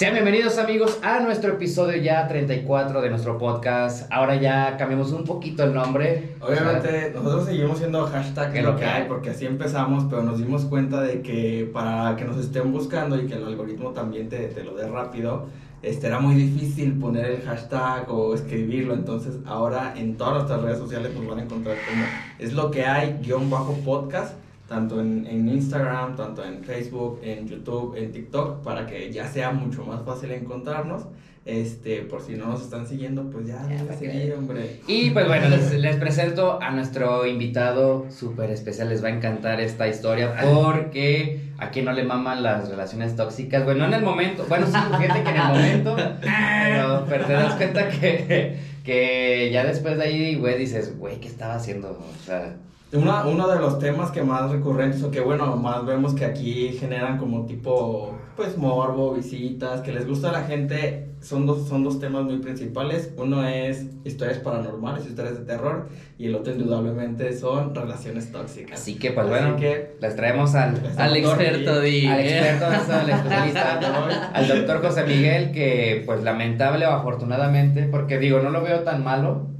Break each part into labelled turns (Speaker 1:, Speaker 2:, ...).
Speaker 1: Sean bienvenidos amigos a nuestro episodio ya 34 de nuestro podcast. Ahora ya cambiamos un poquito el nombre.
Speaker 2: Obviamente nosotros seguimos siendo hashtag que lo que hay porque así empezamos, pero nos dimos cuenta de que para que nos estén buscando y que el algoritmo también te, te lo dé rápido, este, era muy difícil poner el hashtag o escribirlo, entonces ahora en todas nuestras redes sociales nos van a encontrar como es lo que hay guion bajo podcast tanto en, en, Instagram, tanto en Facebook, en YouTube, en TikTok, para que ya sea mucho más fácil encontrarnos. Este, por si no nos están siguiendo, pues ya, ya seguir, hombre.
Speaker 1: Y pues bueno, les, les presento a nuestro invitado súper especial. Les va a encantar esta historia porque a quien no le maman las relaciones tóxicas. Bueno, en el momento, bueno, sí, fíjate que en el momento, pero, pero te das cuenta que, que ya después de ahí, güey, dices, güey, ¿qué estaba haciendo? O sea.
Speaker 2: Una, uno de los temas que más recurrentes o que bueno, más vemos que aquí generan como tipo, pues morbo, visitas, que les gusta a la gente, son dos, son dos temas muy principales. Uno es historias paranormales, historias de terror, y el otro indudablemente son relaciones tóxicas.
Speaker 1: Así que pues bueno, que les traemos al, al experto,
Speaker 3: y,
Speaker 1: al experto, al especialista, al doctor José Miguel, que pues lamentable o afortunadamente, porque digo, no lo veo tan malo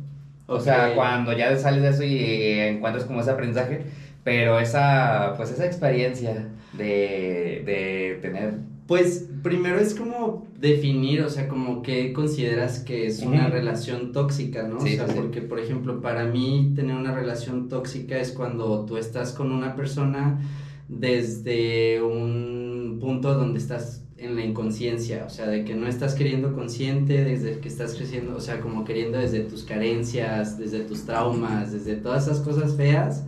Speaker 1: o sea, cuando ya sales de eso y encuentras como ese aprendizaje, pero esa, pues esa experiencia de, de tener...
Speaker 3: Pues primero es como definir, o sea, como que consideras que es una relación tóxica, ¿no?
Speaker 1: Sí,
Speaker 3: o sea,
Speaker 1: sí.
Speaker 3: porque por ejemplo, para mí tener una relación tóxica es cuando tú estás con una persona desde un punto donde estás en la inconsciencia, o sea, de que no estás queriendo consciente desde que estás creciendo, o sea, como queriendo desde tus carencias, desde tus traumas, desde todas esas cosas feas,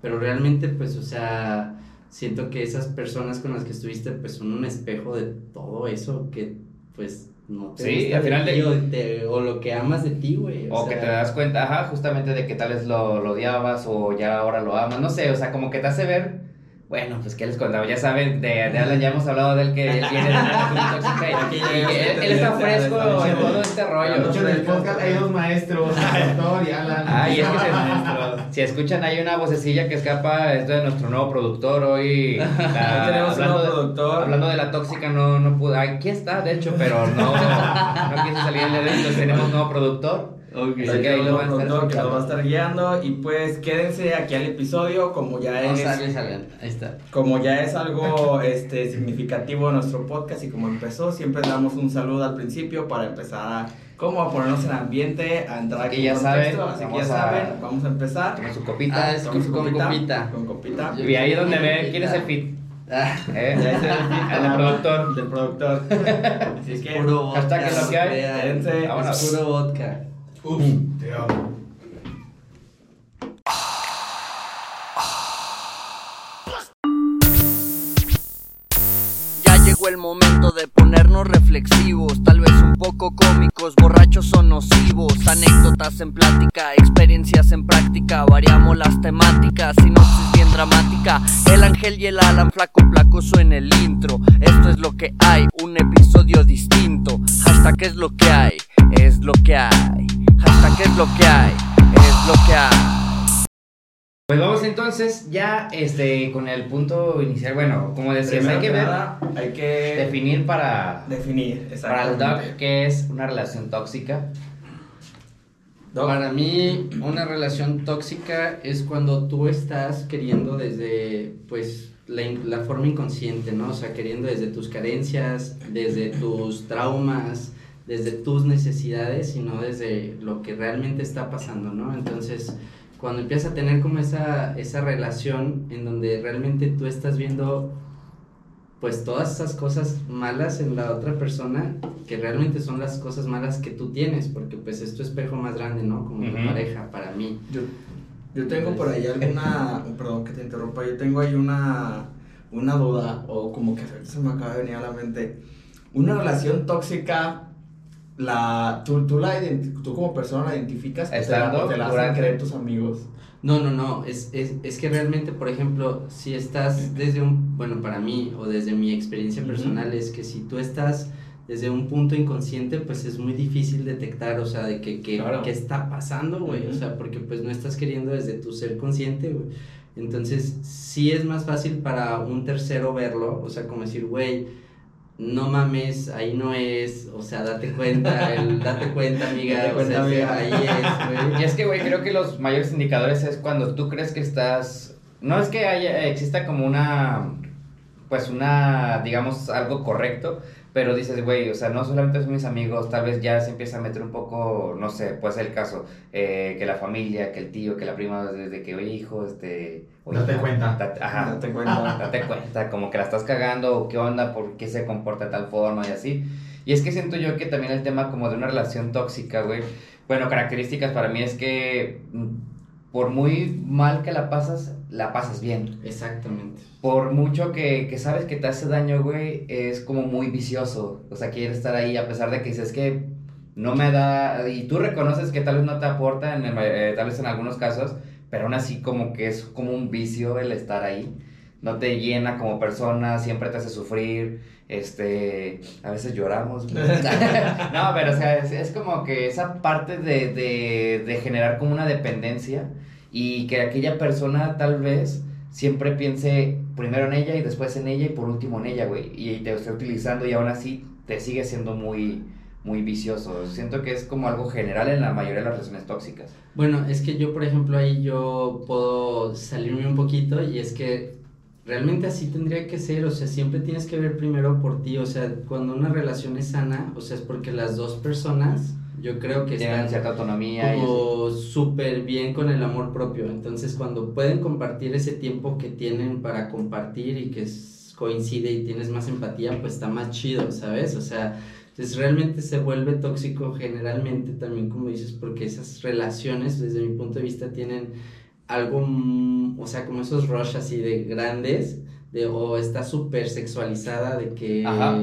Speaker 3: pero realmente, pues, o sea, siento que esas personas con las que estuviste, pues, son un espejo de todo eso que, pues, no te
Speaker 1: Sí, al final
Speaker 3: de
Speaker 1: de-
Speaker 3: ti, o, te- o lo que amas de ti, güey.
Speaker 1: O que
Speaker 3: sea,
Speaker 1: te das cuenta, ajá, justamente de que tal vez lo, lo odiabas o ya ahora lo amas, no sé, o sea, como que te hace ver, bueno, pues que les contaba, ya saben, de, de Alan ya hemos hablado de él que él viene de una tóxica y, él, él está fresco en todo este rollo.
Speaker 4: De hecho, en el podcast hay dos maestros, el doctor y Alan.
Speaker 1: Ah, y es que se- si escuchan hay una vocecilla que escapa, es de nuestro nuevo productor hoy. la-
Speaker 2: tenemos un nuevo
Speaker 1: de,
Speaker 2: productor.
Speaker 1: hablando de la tóxica, no, no pude, aquí está, de hecho, pero no, no quiso salir el de entonces tenemos nuevo productor.
Speaker 3: Ok.
Speaker 1: Así
Speaker 2: Así
Speaker 1: que ahí lo van a estar
Speaker 2: que nos va a estar guiando y pues quédense aquí al episodio como ya es
Speaker 3: sale, sale, ahí está.
Speaker 2: como ya es algo este significativo de nuestro podcast y como empezó siempre damos un saludo al principio para empezar a como a ponernos en ambiente a entrar aquí
Speaker 1: que ya saben,
Speaker 2: así que
Speaker 1: vamos
Speaker 2: ya
Speaker 1: a-
Speaker 2: saben vamos a empezar
Speaker 1: Toma su copita.
Speaker 3: Ah, es
Speaker 2: Tomamos
Speaker 3: con copita.
Speaker 2: con copita
Speaker 1: y ahí es donde
Speaker 3: Copita.
Speaker 1: ve quién es el fit.
Speaker 3: Ah,
Speaker 1: ¿eh?
Speaker 2: Ya es el
Speaker 1: El del productor.
Speaker 2: del productor así es que
Speaker 3: puro vodka.
Speaker 1: hashtag es lo que hay. vámonos.
Speaker 3: Puro vodka.
Speaker 4: Ups, te amo.
Speaker 5: Ya llegó el momento de ponernos reflexivos, tal vez un poco cómicos, borrachos o nocivos, anécdotas en plática, experiencias en práctica, variamos las temáticas, sinopsis bien dramática, el ángel y el Alan flaco placoso en el intro, esto es lo que hay, un episodio distinto, hashtag es lo que hay, es lo que hay, hashtag es lo que hay, es lo que hay.
Speaker 1: Pues vamos entonces ya este con el punto inicial. Bueno, como decías,
Speaker 2: primero
Speaker 1: hay que ver,
Speaker 2: nada, hay que
Speaker 1: definir para,
Speaker 2: definir
Speaker 1: para el doc qué es una relación tóxica.
Speaker 2: Doc,
Speaker 3: Para mí, una relación tóxica es cuando tú estás queriendo desde, pues, la, la forma inconsciente, ¿no? O sea, queriendo desde tus carencias, desde tus traumas, desde tus necesidades y no desde lo que realmente está pasando, ¿no? Entonces, cuando empiezas a tener como esa, esa relación en donde realmente tú estás viendo pues todas esas cosas malas en la otra persona que realmente son las cosas malas que tú tienes porque pues es tu espejo más grande, ¿no? Como tu
Speaker 1: Ujú.
Speaker 3: pareja para mí.
Speaker 2: Yo, yo tengo por ahí alguna, perdón que te interrumpa, yo tengo ahí una, una duda o como que se me acaba de venir a la mente. Una relación tóxica, la, tú, tú, la tú como persona la identificas o te la,
Speaker 1: Estando
Speaker 2: o te la hacen
Speaker 1: durante-
Speaker 2: creer tus amigos.
Speaker 3: No, no, no, es, es, es que realmente, por ejemplo, si estás desde un, bueno, para mí o desde mi experiencia personal es que si tú estás desde un punto inconsciente, pues es muy difícil detectar, o sea, de que, que,
Speaker 2: Claro.
Speaker 3: qué está pasando, güey, o sea, porque pues no estás queriendo desde tu ser consciente, güey. Entonces, sí es más fácil para un tercero verlo, o sea, como decir, güey, no mames, ahí no es, o sea, date cuenta, el, date cuenta, amiga,
Speaker 2: Date
Speaker 3: o
Speaker 2: cuenta,
Speaker 3: sea,
Speaker 2: amiga.
Speaker 3: ahí es, güey.
Speaker 1: Y es que, güey, creo que los mayores indicadores es cuando tú crees que estás. No es que haya, exista como una. Pues una, digamos, algo correcto. Pero dices, güey, o sea, no solamente son mis amigos, tal vez ya se empieza a meter un poco, no sé, puede ser el caso, eh, que la familia, que el tío, que la prima, desde que, oye, hijo, este. oye,
Speaker 4: Date
Speaker 1: hija,
Speaker 4: cuenta.
Speaker 1: date- ajá,
Speaker 2: Date cuenta.
Speaker 1: date cuenta, como que la estás cagando, o qué onda, por qué se comporta de tal forma y así. Y es que siento yo que también el tema como de una relación tóxica, güey, bueno, características para mí es que mm, por muy mal que la pasas, la pasas bien.
Speaker 3: Exactamente.
Speaker 1: Por mucho que, que sabes que te hace daño, güey, es como muy vicioso. O sea, quiere estar ahí a pesar de que dices que no me da... Y tú reconoces que tal vez no te aporta, en el eh, tal vez en algunos casos, pero aún así como que es como un vicio el estar ahí. No te llena como persona, siempre te hace sufrir, este, a veces lloramos. no, pero o sea, es, es como que esa parte de, de, de generar como una dependencia y que aquella persona tal vez siempre piense primero en ella y después en ella y por último en ella, güey. Y te esté utilizando y aún así te sigue siendo muy, muy vicioso. Siento que es como algo general en la mayoría de las relaciones tóxicas.
Speaker 3: Bueno, es que yo, por ejemplo, ahí yo puedo salirme un poquito y es que realmente así tendría que ser, o sea, siempre tienes que ver primero por ti, o sea, cuando una relación es sana, o sea, es porque las dos personas, yo creo que
Speaker 1: Tienen
Speaker 3: están
Speaker 1: cierta autonomía y
Speaker 3: como súper bien con el amor propio, entonces cuando pueden compartir ese tiempo que tienen para compartir y que coincide y tienes más empatía, pues está más chido, ¿sabes? O sea, entonces realmente se vuelve tóxico generalmente también, como dices, porque esas relaciones, desde mi punto de vista, tienen algo, o sea, como esos rush así de grandes, de, o está súper sexualizada, de que...
Speaker 1: Ajá.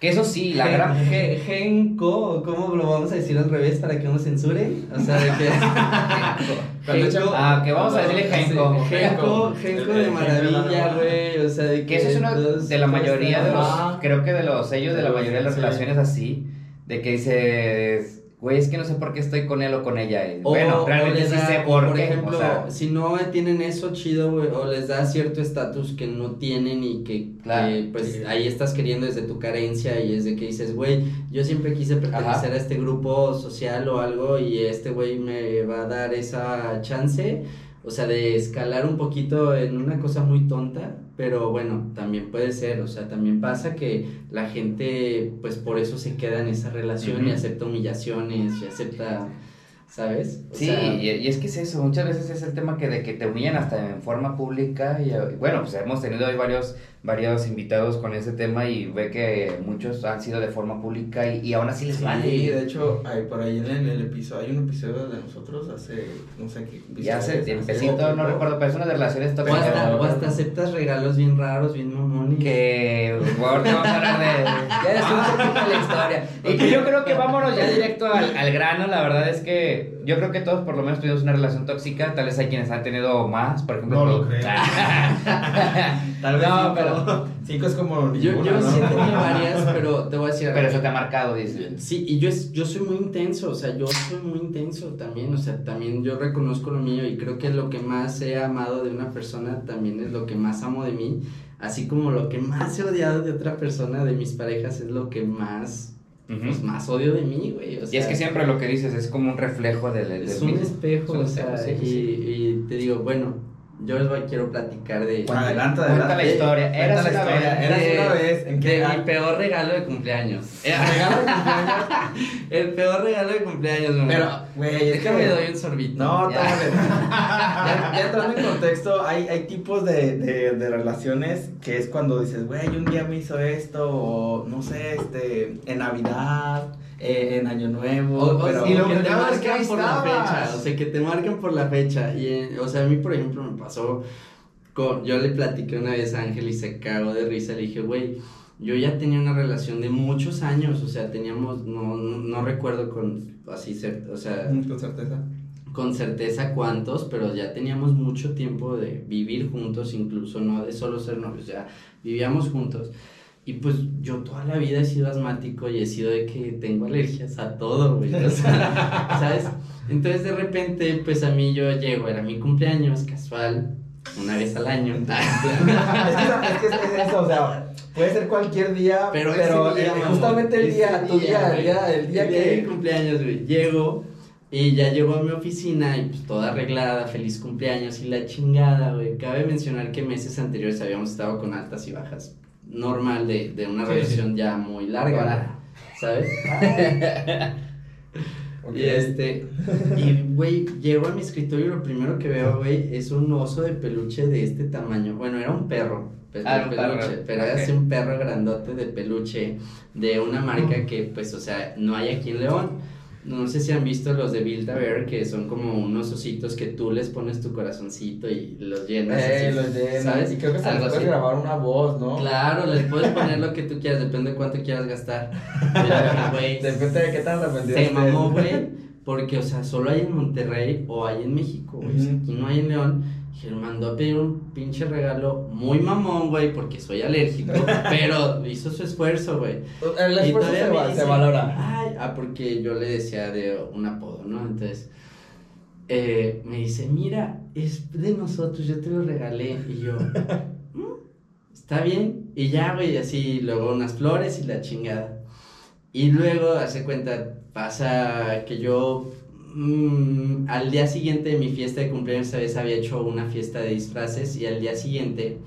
Speaker 1: Que eso sí, la gran...
Speaker 3: Gen- Genco, ¿cómo lo vamos a decir al revés para que no censuren? O sea, de que...
Speaker 2: Echan-
Speaker 1: Ah, que vamos a decirle Genco.
Speaker 3: Sí, Genco, Genco de maravilla, güey. O sea, de que.
Speaker 1: Que eso es uno
Speaker 3: dos-
Speaker 1: de la mayoría de los, creo que de los sellos de la mayoría de las relaciones así, de que dices, güey, es que no sé por qué estoy con él o con ella. Y,
Speaker 3: O-
Speaker 1: bueno, realmente
Speaker 3: les
Speaker 1: sí
Speaker 3: da-
Speaker 1: sé por, qué.
Speaker 3: ejemplo,
Speaker 1: o sea,
Speaker 3: si no tienen eso chido, güey, o les da cierto estatus que no tienen y que,
Speaker 1: Claro,
Speaker 3: que, pues
Speaker 2: sí.
Speaker 3: ahí estás queriendo desde tu carencia y es de que dices, güey, yo siempre quise pertenecer
Speaker 1: Ajá.
Speaker 3: a este grupo social o algo y este güey me va a dar esa chance. O sea, de escalar un poquito en una cosa muy tonta, pero bueno, también puede ser, o sea, también pasa que la gente, pues por eso se queda en esa relación y
Speaker 1: Ujú.
Speaker 3: acepta humillaciones y acepta, ¿sabes? O
Speaker 1: Sí,
Speaker 3: sea,
Speaker 1: y, y es que es eso, muchas veces es el tema que de que te humillan hasta en forma pública y, y bueno, pues hemos tenido hoy varios, varios invitados con ese tema y ve que muchos han sido de forma pública y, y aún así les
Speaker 2: Sí,
Speaker 1: vale.
Speaker 2: de hecho, hay, por ahí en el, el episodio, hay un episodio de nosotros hace, no sé qué.
Speaker 1: Ya hace tiempecito, no recuerdo, pero es una de relaciones
Speaker 3: O
Speaker 1: tóxicas.
Speaker 3: hasta, o hasta aceptas regalos bien raros, bien mamones.
Speaker 1: Que ahorita vamos a hablar de. Ya es un poquito de la historia. Y que yo creo que vámonos ya directo al, al grano. La verdad es que yo creo que todos por lo menos tuvimos una relación tóxica. Tal vez hay quienes han tenido más, por ejemplo.
Speaker 4: No lo creo.
Speaker 2: Tal vez
Speaker 1: No,
Speaker 2: cinco,
Speaker 1: pero-
Speaker 2: cinco es como
Speaker 3: Yo,
Speaker 2: ninguna,
Speaker 3: yo
Speaker 2: ¿no?
Speaker 3: sí he tenido varias, pero te voy a decir.
Speaker 1: Pero eso te ha marcado, dice.
Speaker 3: Sí, y yo, es, yo soy muy intenso, o sea, yo soy muy intenso también, o sea, también yo reconozco lo mío y creo que lo que más he amado de una persona también es lo que más amo de mí, así como lo que más he odiado de otra persona, de mis parejas, es lo que más, pues, más odio de mí, güey, o
Speaker 1: Y
Speaker 3: sea,
Speaker 1: es que siempre lo que dices es como un reflejo del. del
Speaker 3: es un
Speaker 1: mismo.
Speaker 3: espejo,
Speaker 1: Es un
Speaker 3: o sea,
Speaker 1: espejo, sí,
Speaker 3: y,
Speaker 1: sí.
Speaker 3: y te digo, bueno, yo les voy, quiero platicar de...
Speaker 2: Adelante,
Speaker 1: Cuenta
Speaker 2: adelante.
Speaker 1: la historia.
Speaker 2: Cuenta
Speaker 1: Eras
Speaker 2: la historia.
Speaker 1: vez.
Speaker 2: Eras
Speaker 3: de-
Speaker 2: una vez. ¿En qué
Speaker 3: de
Speaker 2: edad?
Speaker 3: mi peor regalo de cumpleaños.
Speaker 2: ¿Regalo de cumpleaños?
Speaker 3: El peor regalo de cumpleaños, mamá.
Speaker 2: Pero, güey, es
Speaker 3: que me doy un sorbito.
Speaker 2: No,
Speaker 3: Ya.
Speaker 2: ya, ya entrando en contexto, hay, hay tipos de, de, de relaciones que es cuando dices, güey, un día me hizo esto, o no sé, este, en Navidad, eh, en Año Nuevo,
Speaker 3: O,
Speaker 2: pero...
Speaker 4: y lo
Speaker 3: que te marcan por la fecha, o sea, que te marcan por la fecha. Y, eh, o sea, a mí, por ejemplo, me pasó, con, yo le platiqué una vez a Ángel y se cagó de risa, le dije, güey, yo ya tenía una relación de muchos años, o sea, teníamos, no, no, no recuerdo con, así, o sea,
Speaker 2: Mm, Con certeza.
Speaker 3: con certeza cuántos, pero ya teníamos mucho tiempo de vivir juntos, incluso no de solo ser novios, ya vivíamos juntos. Y pues yo toda la vida he sido asmático y he sido de que tengo alergias a todo, güey. O sea, ¿sabes? Entonces de repente, pues a mí yo llego, era mi cumpleaños casual, una vez al año.
Speaker 2: es, que, es que es, es eso, o sea, Puede ser cualquier día,
Speaker 3: Pero,
Speaker 2: pero,
Speaker 3: ese día,
Speaker 2: eh, justamente el día, tu día, el día, el día
Speaker 3: el día de mi cumpleaños, güey. Llego y ya llegó a mi oficina y pues toda arreglada, feliz cumpleaños y la chingada, güey. Cabe mencionar que meses anteriores habíamos estado con altas y bajas. Normal de, de una
Speaker 4: Sí,
Speaker 3: relación ya muy larga. ¿sabes? Y este, y güey, llego a mi escritorio y lo primero que veo, güey, es un oso de peluche de este tamaño. Bueno, era un perro pe- de
Speaker 1: Ah, un
Speaker 3: peluche,
Speaker 1: perro,
Speaker 3: pero era así un perro grandote de peluche de una marca que, pues, o sea, no hay aquí en León. No sé si han visto los de Build a Bear, que son como unos ositos que tú les pones tu corazoncito y los llenas.
Speaker 2: Eh,
Speaker 3: así,
Speaker 2: los llenas.
Speaker 3: ¿sabes?
Speaker 2: Y creo que se les
Speaker 3: Algo
Speaker 2: puede
Speaker 3: así.
Speaker 2: grabar una voz, ¿no?
Speaker 3: Claro, les puedes poner lo que tú quieras, depende de cuánto quieras gastar. Pero,
Speaker 2: Depende de qué tan arrepentido
Speaker 3: se mamó, güey. Porque, o sea, solo hay en Monterrey o hay en México, güey. O sea,
Speaker 2: Ujú.
Speaker 3: Aquí no hay en León. Él mandó a pedir un pinche regalo muy mamón, güey, porque soy alérgico. pero hizo su esfuerzo, güey.
Speaker 2: El
Speaker 3: Y
Speaker 2: esfuerzo
Speaker 3: todavía
Speaker 2: se, valora.
Speaker 3: Ay, ah, porque yo le decía de un apodo, ¿no? Entonces, eh, me dice, mira, es de nosotros, yo te lo regalé. Y yo, "Mm, está bien. Y ya, güey, así, luego unas flores y la chingada. Y luego, hace cuenta, pasa que yo mm, al día siguiente de mi fiesta de cumpleaños, vez había hecho una fiesta de disfraces y al día siguiente,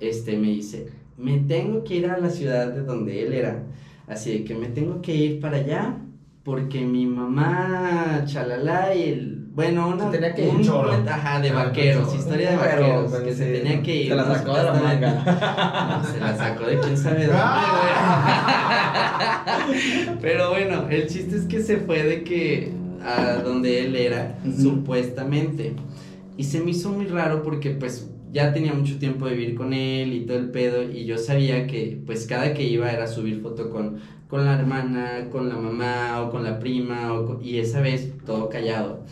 Speaker 3: este, me dice, me tengo que ir a la ciudad de donde él era. Así de que me tengo que ir para allá porque mi mamá, chalala, y el, bueno, una,
Speaker 2: Se tenía que ir
Speaker 3: un
Speaker 4: cholo.
Speaker 3: cuento- ajá, de
Speaker 4: Ah,
Speaker 3: vaqueros,
Speaker 4: cholo.
Speaker 3: historia de
Speaker 2: Pero,
Speaker 3: vaqueros,
Speaker 2: pero
Speaker 3: que se tenía que ir.
Speaker 2: Se la
Speaker 3: ¿no?
Speaker 2: sacó de la manga.
Speaker 3: No, se la sacó de quién sabe dónde. Pero bueno, el chiste es que se fue de que a donde él era, supuestamente. Y se me hizo muy raro porque pues ya tenía mucho tiempo de vivir con él y todo el pedo y yo sabía que pues cada que iba era subir foto con, con la hermana, con la mamá o con la prima o con- y esa vez todo callado.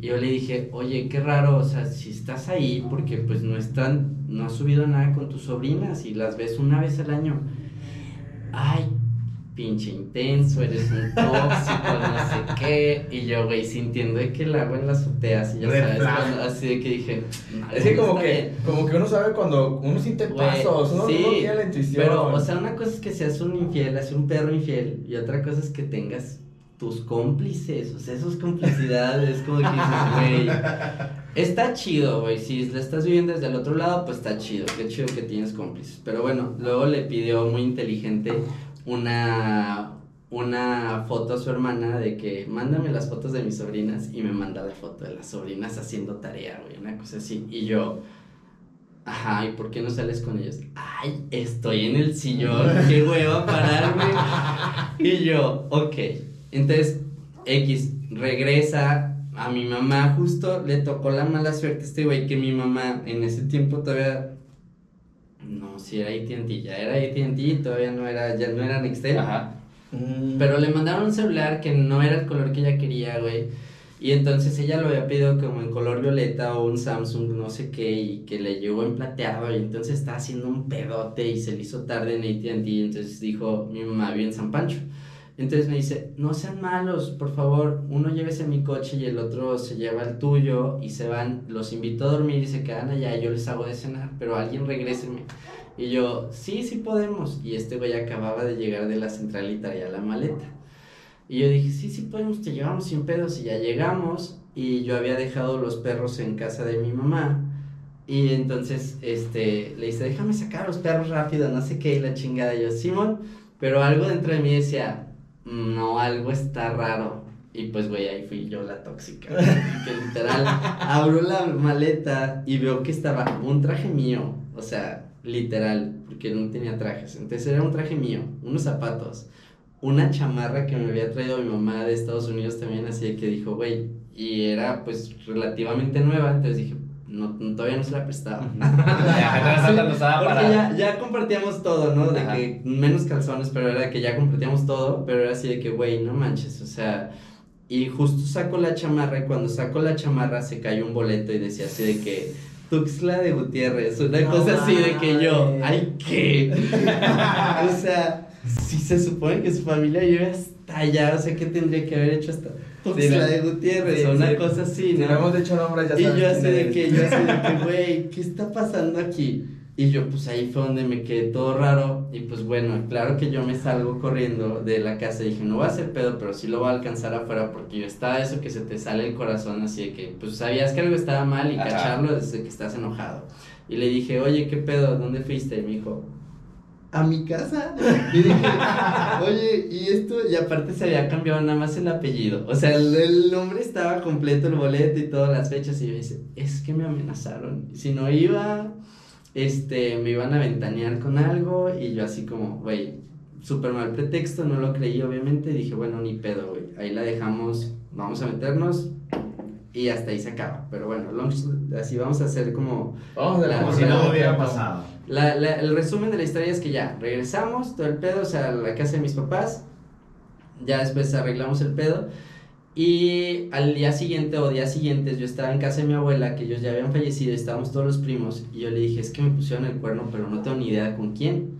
Speaker 3: Y yo le dije, oye, qué raro, o sea, si estás ahí porque pues no están, no has subido nada con tus sobrinas y las ves una vez al año. Ay, pinche intenso, eres un tóxico, no sé qué. Y yo, güey, sintiendo de que el agua en la azotea, así ya
Speaker 4: Red
Speaker 3: sabes, cuando- así de que dije, "No,
Speaker 2: Es que como que,
Speaker 3: bien".
Speaker 2: como que uno sabe cuando uno siente
Speaker 3: Güey,
Speaker 2: pasos, uno,
Speaker 3: sí,
Speaker 2: uno tiene la intuición.
Speaker 3: Pero, o sea, una cosa es que seas un infiel, así un perro infiel, y otra cosa es que tengas tus cómplices, o sea, esas complicidades, como que dices, güey, está chido, güey, si la estás viviendo desde el otro lado, pues está chido, qué chido que tienes cómplices. Pero bueno, luego le pidió muy inteligente una, una foto a su hermana de que mándame las fotos de mis sobrinas y me manda la foto de las sobrinas haciendo tarea, güey, una cosa así. Y yo, ajá, ¿y por qué no sales con ellos? Ay, estoy en el sillón, qué hueva pararme. Y yo, ok. Entonces, X regresa a mi mamá, justo le tocó la mala suerte a este güey que mi mamá en ese tiempo todavía no, si era AT&T, ya era AT&T, todavía no era, ya no era Nextel.
Speaker 1: Ajá.
Speaker 2: Mm.
Speaker 3: Pero le mandaron un celular que no era el color que ella quería, güey. Y entonces ella lo había pedido como en color violeta o un Samsung, no sé qué, y que le llegó en plateado. Y entonces estaba haciendo un pedote y se le hizo tarde en ATT. Entonces dijo, mi mamá vive en San Pancho. Entonces me dice, no sean malos, por favor, uno llévese mi coche y el otro se lleva el tuyo y se van, los invito a dormir y se quedan allá y yo les hago de cenar, pero alguien regréseme. Y yo, sí, sí podemos. Y este güey acababa de llegar de la central y traía la maleta. Y yo dije, sí, sí podemos, te llevamos sin pedos. Y ya llegamos y yo había dejado los perros en casa de mi mamá. Y entonces, este, le dice, déjame sacar los perros rápido, no sé qué, y la chingada. Y yo, Simón, pero algo dentro de mí decía, no, algo está raro. Y pues, güey, ahí fui yo la tóxica. que literal, abro la maleta y veo que estaba un traje mío. O sea, literal, porque no tenía trajes. Entonces era un traje mío, unos zapatos, una chamarra que me había traído mi mamá de Estados Unidos también, así que dijo, güey, y era pues relativamente nueva. Entonces dije, no, no, todavía no se la prestaba. Porque ya, ya compartíamos todo, ¿no? De
Speaker 1: Ajá.
Speaker 3: que menos calzones, pero era que ya compartíamos todo, pero era así de que, güey, no manches, o sea, y justo saco la chamarra y cuando saco la chamarra se cayó un boleto y decía así de que Tuxtla de Gutiérrez, una
Speaker 2: No
Speaker 3: cosa así de que yo, ay, ¿qué? o sea, si se supone que su familia vive hasta allá, o sea, ¿qué tendría que haber hecho hasta Tuxtla
Speaker 2: ¿no?
Speaker 3: de Gutiérrez?
Speaker 2: Sí,
Speaker 3: o una
Speaker 2: sí.
Speaker 3: cosa así,
Speaker 2: Si
Speaker 3: ¿no?
Speaker 2: le hemos dicho nombres, ya
Speaker 3: Y yo así de que, yo así de que, güey, ¿qué está pasando aquí? Y yo pues ahí fue donde me quedé todo raro y pues bueno, claro que yo me salgo corriendo de la casa y dije, no va a ser pedo, pero sí lo voy a alcanzar afuera porque yo estaba eso que se te sale el corazón así de que pues sabías que algo estaba mal y
Speaker 1: Ajá.
Speaker 3: cacharlo desde que estás enojado. Y le dije, oye, ¿qué pedo? ¿Dónde fuiste? Y me dijo, a mi casa. Y dije, oye, y esto, y aparte se había cambiado nada más el apellido. O sea, el, el nombre estaba completo, el boleto y todas las fechas. Y me dice, es que me amenazaron. Si no iba, este, me iban a ventanear con algo. Y yo así como, güey, súper mal pretexto, no lo creí obviamente. Dije, bueno, ni pedo, güey. Ahí la dejamos, vamos a meternos. Y hasta ahí se acaba. Pero bueno, long- así vamos a hacer como
Speaker 2: Vamos a
Speaker 3: La-
Speaker 4: Como si no hubiera pasado.
Speaker 3: La, la- el resumen de la historia es que ya, regresamos, todo el pedo, o sea, a la casa de mis papás, ya después arreglamos el pedo, y al día siguiente o días siguientes yo estaba en casa de mi abuela, que ellos ya habían fallecido, estábamos todos los primos, y yo le dije, es que me pusieron el cuerno, pero no tengo ni idea con quién.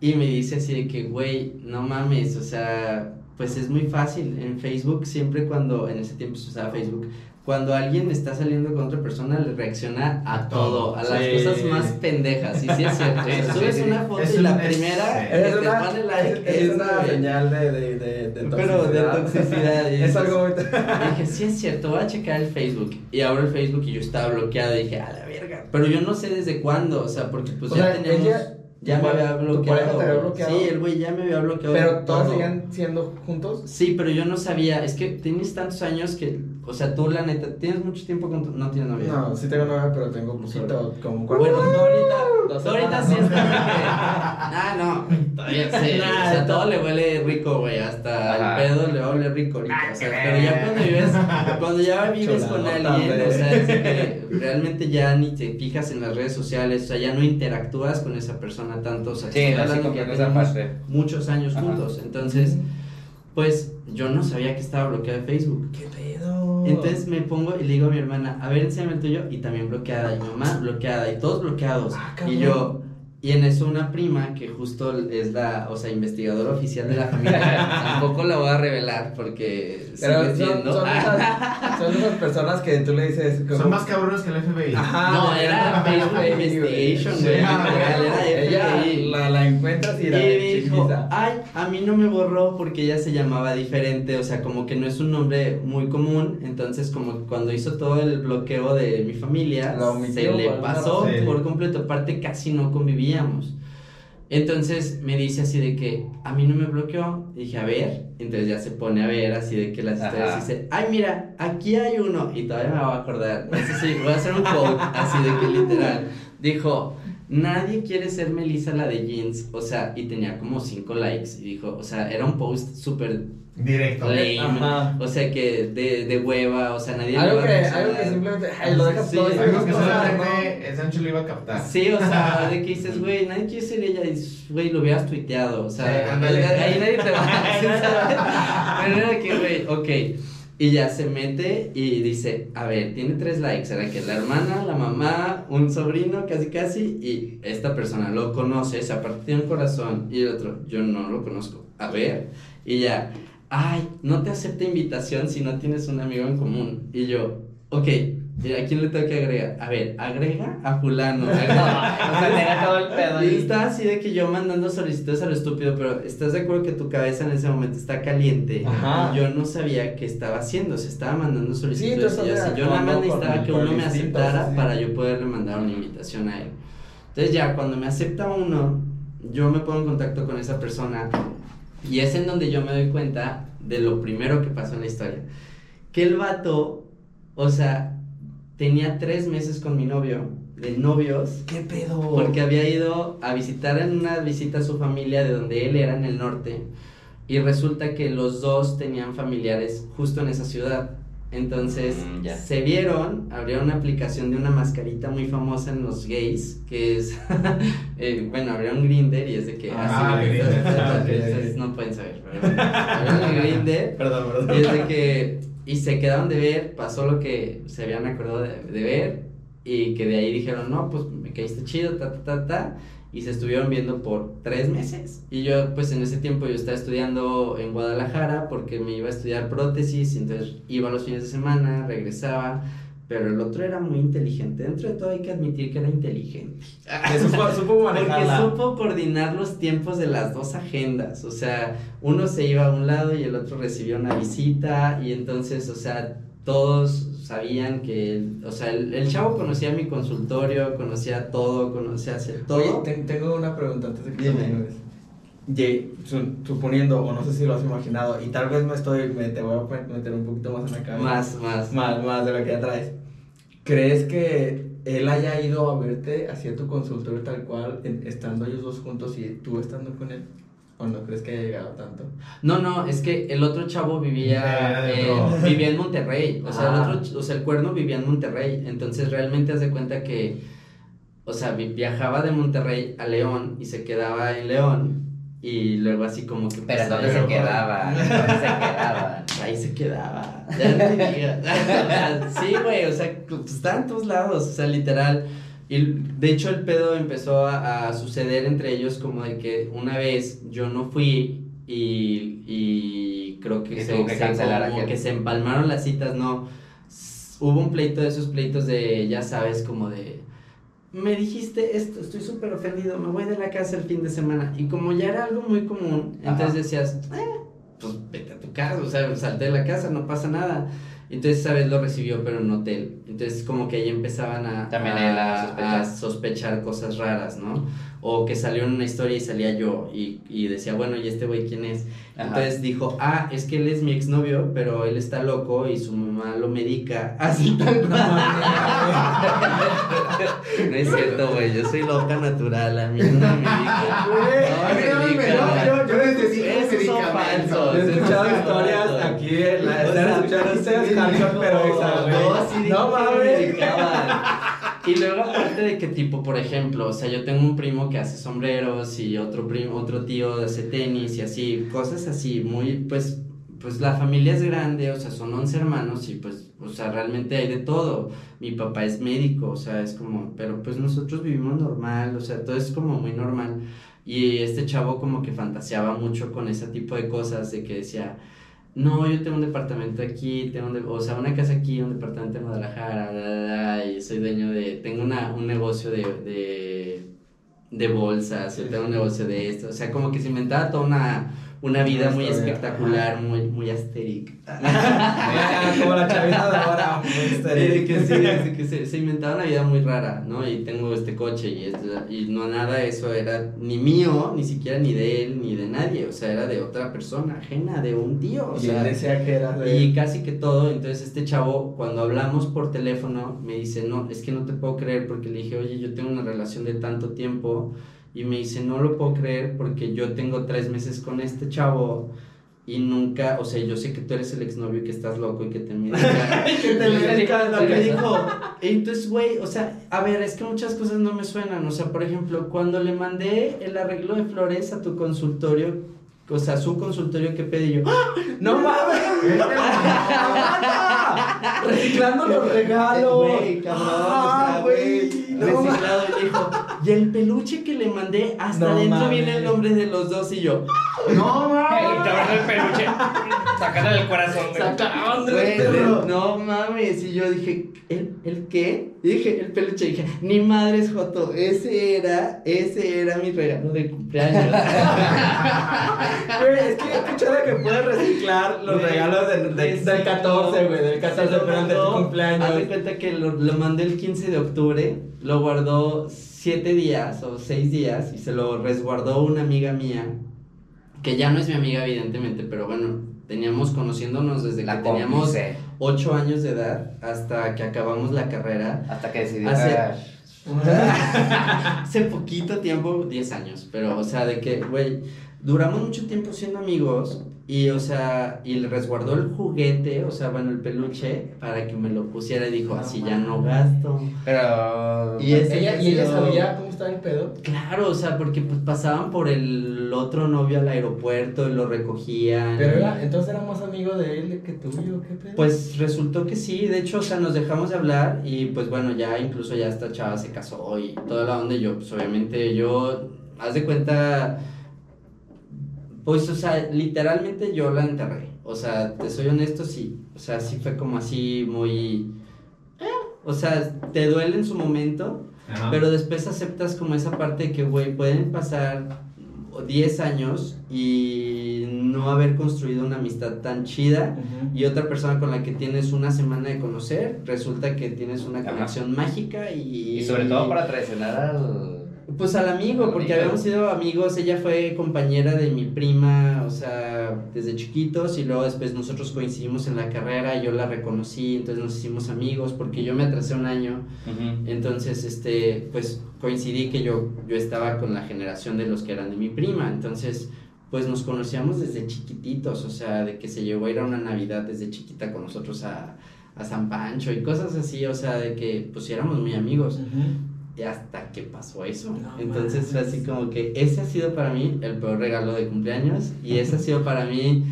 Speaker 3: Y me dice así de que, güey, no mames, o sea, pues es muy fácil. En Facebook, siempre cuando, en ese tiempo se usaba Facebook, cuando alguien está saliendo con otra persona, le reacciona a todo, a las
Speaker 2: Sí.
Speaker 3: cosas más pendejas. Y sí es cierto.
Speaker 1: Sí,
Speaker 3: o sea,
Speaker 1: sí,
Speaker 3: subes
Speaker 1: sí,
Speaker 3: una foto
Speaker 4: Es
Speaker 3: y la
Speaker 4: un- es-
Speaker 3: primera
Speaker 4: sí.
Speaker 3: que
Speaker 2: Es
Speaker 3: te pone like
Speaker 2: es, es una
Speaker 3: güey,
Speaker 2: señal de, de, de, de
Speaker 3: Pero de
Speaker 2: toxicidad.
Speaker 3: toxicidad. y
Speaker 2: es algo muy...
Speaker 3: dije, sí es cierto, voy a checar el Facebook. Y abro el Facebook y yo estaba bloqueado. Y dije, a la verga. Pero yo no sé desde cuándo, o sea, porque pues
Speaker 2: O
Speaker 3: ya
Speaker 2: sea,
Speaker 3: teníamos.
Speaker 2: ella-
Speaker 3: ya me había bloqueado.
Speaker 2: te había bloqueado.
Speaker 3: Sí, el güey ya me había bloqueado.
Speaker 2: Pero todos
Speaker 3: todo.
Speaker 2: siguen siendo juntos.
Speaker 3: Sí, pero yo no sabía. Es que tienes tantos años que. O sea, tú, la neta, tienes mucho tiempo con tu. No tienes novia.
Speaker 2: No, sí tengo novia, pero tengo poquito, como cuatro.
Speaker 3: Bueno, tú ahorita,
Speaker 2: Dos
Speaker 3: tú ahorita sí
Speaker 2: ¿no?
Speaker 3: estás Ah, no, todavía sí.
Speaker 2: Nah,
Speaker 3: o sea,
Speaker 2: to-
Speaker 3: todo le huele rico, güey. Hasta
Speaker 1: Ajá.
Speaker 3: el pedo le va a oler rico ahorita. O sea, pero ya cuando vives, cuando ya vives con alguien, o sea, es que realmente ya ni te fijas en las redes sociales, o sea, ya no interactúas con esa persona tanto. O sea,
Speaker 1: Sí,
Speaker 3: hablando
Speaker 1: como
Speaker 3: que tenemos muchos años
Speaker 1: Ajá.
Speaker 3: juntos. Entonces, pues yo no sabía que estaba bloqueado de Facebook.
Speaker 2: ¿Qué pedo?
Speaker 3: Entonces me pongo y le digo a mi hermana, a ver, enséñame el tuyo, y también bloqueada, y mi mamá bloqueada, y todos bloqueados.
Speaker 2: Ah,
Speaker 3: y yo, y en eso una prima, que justo es la, o sea, investigadora oficial de la familia, tampoco la voy a revelar porque
Speaker 2: Pero
Speaker 3: sigue
Speaker 2: son,
Speaker 3: siendo.
Speaker 2: son, esas, son esas personas que tú le dices. como-
Speaker 4: Son más cabrones que el FBI.
Speaker 2: Ajá,
Speaker 3: No, era Facebook Investigation,
Speaker 2: Sí,
Speaker 3: güey,
Speaker 2: Ella
Speaker 3: FBI.
Speaker 2: la, la encuentras y la
Speaker 3: dijo, ay, a mí no me borró porque ella se llamaba diferente, o sea, como que no es un nombre muy común, entonces como que cuando hizo todo el bloqueo de mi familia, se le pasó
Speaker 4: razón.
Speaker 3: por completo, aparte casi no convivíamos. Entonces me dice así de que a mí no me bloqueó, y dije, a ver, entonces ya se pone a ver así de que las historias dice, ay mira, aquí hay uno, y todavía me voy a acordar, eso sí, voy a hacer un quote así de que literal, dijo, nadie quiere ser Melissa la de jeans, o sea, y tenía como cinco likes, y dijo, o sea, era un post súper
Speaker 4: Directo.
Speaker 3: lame, o sea, que de, de hueva, o sea, nadie le
Speaker 2: Algo que, algo que simplemente ay, lo dejas
Speaker 3: Sí,
Speaker 2: todo. y
Speaker 3: algo
Speaker 4: que
Speaker 2: "No,
Speaker 4: solamente Sancho lo iba a captar.
Speaker 3: Sí, o sea, de que dices, güey, nadie quiere ser ella, y dices, güey, lo hubieras tuiteado, o sea,
Speaker 4: Sí,
Speaker 3: ahí nadie te va a. Pero era que, güey, ok, y ya se mete y dice, a ver, tiene tres likes, era que la hermana, la mamá, un sobrino, casi casi, y esta persona lo conoce, se partió un corazón, y el otro, yo no lo conozco, a ver, y ya, ay, no te acepta invitación si no tienes un amigo en común, y yo, ok, ¿y ¿a quién le tengo que agregar? A ver, agrega a fulano, agrega-
Speaker 1: O sea, tenía todo el pedo
Speaker 3: y
Speaker 1: ahí.
Speaker 3: está así de que yo mandando solicitudes a lo estúpido, pero ¿estás de acuerdo que tu cabeza en ese momento está caliente?
Speaker 2: Ajá.
Speaker 3: Y yo no sabía qué estaba haciendo, se estaba mandando solicitudes.
Speaker 2: tú
Speaker 3: y yo, así, yo nada más necesitaba que uno me aceptara
Speaker 2: sí, sí.
Speaker 3: para yo poderle mandar una invitación a él. Entonces ya cuando me acepta uno, yo me pongo en contacto con esa persona y es en donde yo me doy cuenta de lo primero que pasó en la historia. Que el vato, o sea, tenía tres meses con mi novio, de novios,
Speaker 2: ¿Qué pedo?
Speaker 3: porque había ido a visitar en una visita a su familia de donde él era en el norte y resulta que los dos tenían familiares justo en esa ciudad. Entonces
Speaker 1: Mm, ya.
Speaker 3: se vieron, abrieron una aplicación de una mascarita muy famosa en los gays, que es, eh, bueno, abrieron Grinder y es de que
Speaker 4: Ah,
Speaker 3: así, no pueden saber, pero bueno, abrieron Grinder
Speaker 2: Perdón, perdón.
Speaker 3: y es de que, y se quedaron de ver, pasó lo que se habían acordado de, de ver, y que de ahí dijeron, no, pues me caíste chido, ta, ta, ta, ta, y se estuvieron viendo por tres meses. Y yo, pues en ese tiempo yo estaba estudiando en Guadalajara porque me iba a estudiar prótesis, entonces iba los fines de semana, regresaba, pero el otro era muy inteligente. Dentro de todo hay que admitir que era inteligente.
Speaker 2: Que supo, supo
Speaker 3: Porque supo coordinar los tiempos de las dos agendas. O sea, uno se iba a un lado y el otro recibía una visita. Y entonces, o sea, todos sabían que, o sea, el, el chavo conocía mi consultorio, conocía todo, conocía hacer todo.
Speaker 2: Oye, te- tengo una pregunta antes de que
Speaker 3: Dime.
Speaker 2: continúes. Su- suponiendo, o no sé si lo has imaginado, y tal vez me estoy, me, te voy a meter un poquito más en la cabeza.
Speaker 3: Más, más.
Speaker 2: Más, más de lo que ya traes. ¿Crees que él haya ido a verte hacia tu consultorio tal cual, en- estando ellos dos juntos y tú estando con él? ¿O no crees que haya llegado tanto?
Speaker 3: No, no, es que el otro chavo vivía,
Speaker 4: Vivía
Speaker 3: eh, vivía en Monterrey. O sea,
Speaker 2: Ah.
Speaker 3: el otro, o sea, el cuerno vivía en Monterrey. Entonces realmente haz de cuenta que, o sea, vi- viajaba de Monterrey a León y se quedaba en León. Y luego así como que...
Speaker 1: Pero ¿dónde se quedaban? ¿Dónde se quedaban?
Speaker 3: Ahí se quedaba. Ya no te digas. O sea, sí, güey, o sea, pues, está en todos lados, o sea, literal. Y de hecho el pedo empezó a, a suceder entre ellos como de que una vez yo no fui y, y creo que
Speaker 1: Y
Speaker 3: se,
Speaker 1: que
Speaker 3: se- como que se empalmaron las citas, no. Hubo un pleito de esos pleitos de, ya sabes, como de me dijiste esto, estoy súper ofendido, me voy de la casa el fin de semana. Y como ya era algo muy común, entonces decías, eh, pues vete a tu casa, o sea, salte de la casa, no pasa nada. Entonces esa vez lo recibió, pero en hotel. Entonces como que ahí empezaban a,
Speaker 1: También
Speaker 3: a,
Speaker 1: a sospechar.
Speaker 3: a sospechar cosas raras, ¿no? O que salió en una historia y salía yo y, y decía, bueno, ¿y este güey quién es?
Speaker 1: Ajá.
Speaker 3: Entonces dijo, ah, es que él es mi exnovio, pero él está loco y su mamá lo medica. Así tal No es cierto, güey, yo soy loca natural, a mí no me medica.
Speaker 2: no me medica.
Speaker 4: Yo, yo necesito
Speaker 3: Esos son falsos.
Speaker 2: He escuchado historias aquí, en la, Están
Speaker 3: sea,
Speaker 2: escuchando
Speaker 3: pero
Speaker 2: esa.
Speaker 3: No,
Speaker 2: mames.
Speaker 3: Y luego aparte de que tipo, por ejemplo, o sea, yo tengo un primo que hace sombreros y otro primo, otro tío hace tenis y así, cosas así, muy, pues, pues la familia es grande, o sea, son 11 hermanos y pues, o sea, realmente hay de todo. Mi papá es médico, o sea, es como, pero pues nosotros vivimos normal, o sea, todo es como muy normal. Y este chavo como que fantaseaba mucho con ese tipo de cosas, de que decía, no, yo tengo un departamento aquí, tengo un de- o sea, una casa aquí, un departamento en Guadalajara, bla, bla, bla, y soy dueño de, tengo una, un negocio de, de, de bolsas, yo tengo un negocio de esto, o sea, como que se inventaba toda una, una vida muy espectacular, muy, muy asteric.
Speaker 2: Ah, Como la chavita de ahora, muy
Speaker 3: de que sí, de que se, se inventaba una vida muy rara, ¿no? Y tengo este coche y, esto- y no nada eso era ni mío, ni siquiera ni de él, ni de nadie, o sea, era de otra persona, ajena, de un tío, o
Speaker 2: Y
Speaker 3: sea,
Speaker 2: decía que era de...
Speaker 3: y casi que todo, entonces este chavo, cuando hablamos por teléfono, me dice, no, es que no te puedo creer porque le dije, oye, yo tengo una relación de tanto tiempo, y me dice, no lo puedo creer porque yo tengo tres meses con este chavo. Y nunca, o sea, yo sé que tú eres el exnovio y que estás loco y que te medica.
Speaker 2: Que te medica
Speaker 3: Lo que dijo. Entonces, güey, o sea, a ver, es que muchas cosas no me suenan. O sea, por ejemplo, cuando le mandé el arreglo de flores a tu consultorio, o sea, su consultorio, ¿qué pedí yo? ¡Ah!
Speaker 2: ¡No mames! Reciclando los regalos.
Speaker 3: Güey, cabrón,
Speaker 2: Ah,
Speaker 3: o sea, güey,
Speaker 2: no
Speaker 3: reciclado. Y dijo, y el peluche que le mandé, hasta
Speaker 2: No
Speaker 3: adentro
Speaker 2: mames.
Speaker 3: viene el nombre de los dos. Y yo,
Speaker 2: ¡No
Speaker 1: El
Speaker 2: mames!
Speaker 1: cabrón del peluche. Sacándole el corazón, güey.
Speaker 3: No mames. Y yo dije, ¿el, ¿el qué? Y dije, el peluche. Y dije, ni madres, Joto. Ese era, ese era mi regalo de cumpleaños.
Speaker 2: Güey, es que he escuchado que puedes reciclar los
Speaker 3: Güey,
Speaker 2: regalos de- de-
Speaker 3: sí,
Speaker 2: del 14, güey, del
Speaker 3: Se
Speaker 2: 14,
Speaker 3: lo
Speaker 2: pero de tu
Speaker 3: mandó,
Speaker 2: cumpleaños.
Speaker 3: Haz de cuenta que lo, lo mandé el 15 de octubre, lo guardó 7 días o 6 días y se lo resguardó una amiga mía, que ya no es mi amiga evidentemente, pero bueno, teníamos conociéndonos desde
Speaker 1: La
Speaker 3: que teníamos
Speaker 1: cómplice.
Speaker 3: 8 años de edad hasta que acabamos la carrera.
Speaker 1: Hasta que decidió
Speaker 3: Hace-. Hace poquito tiempo, 10 años, pero o sea, de que, güey, duramos mucho tiempo siendo amigos y, o sea, y le resguardó el juguete, o sea, bueno, el peluche, para que me lo pusiera y dijo,
Speaker 2: No
Speaker 3: así ya no gasto.
Speaker 1: Pero.
Speaker 3: Y ese
Speaker 2: ella, y ella sabía cómo estaba el pedo.
Speaker 3: Claro, o sea, porque pues pasaban por el otro novio al aeropuerto y lo recogían.
Speaker 2: Pero era, entonces era más amigo de él que tuyo, ¿qué pedo?
Speaker 3: Pues resultó que sí, de hecho, o sea, nos dejamos de hablar y pues bueno, ya incluso ya esta chava se casó y toda la onda y yo, pues obviamente yo, haz de cuenta, pues o sea, literalmente yo la enterré, o sea, te soy honesto, sí, o sea, sí fue como así muy, eh, O sea, te duele en su momento,
Speaker 4: Ajá.
Speaker 3: pero después aceptas como esa parte de que, güey, pueden pasar 10 años y no haber construido una amistad tan chida. Y otra persona con la que tienes una semana de conocer, resulta que tienes una
Speaker 1: Ajá.
Speaker 3: conexión mágica y...
Speaker 1: Y sobre todo para traicionar al.
Speaker 3: Pues al amigo, porque habíamos sido amigos, ella fue compañera de mi prima, o sea, desde chiquitos y luego después nosotros coincidimos en la carrera, yo la reconocí, entonces nos hicimos amigos porque yo me atrasé un año, entonces este, pues coincidí que yo, yo estaba con la generación de los que eran de mi prima, entonces pues nos conocíamos desde chiquititos, o sea, de que se llegó a ir a una Navidad desde chiquita con nosotros a, a San Pancho y cosas así, o sea, de que pues éramos muy amigos. Y hasta que pasó eso.
Speaker 2: No
Speaker 3: Entonces fue así como que ese ha sido para mí el peor regalo de cumpleaños y esa ha sido para mí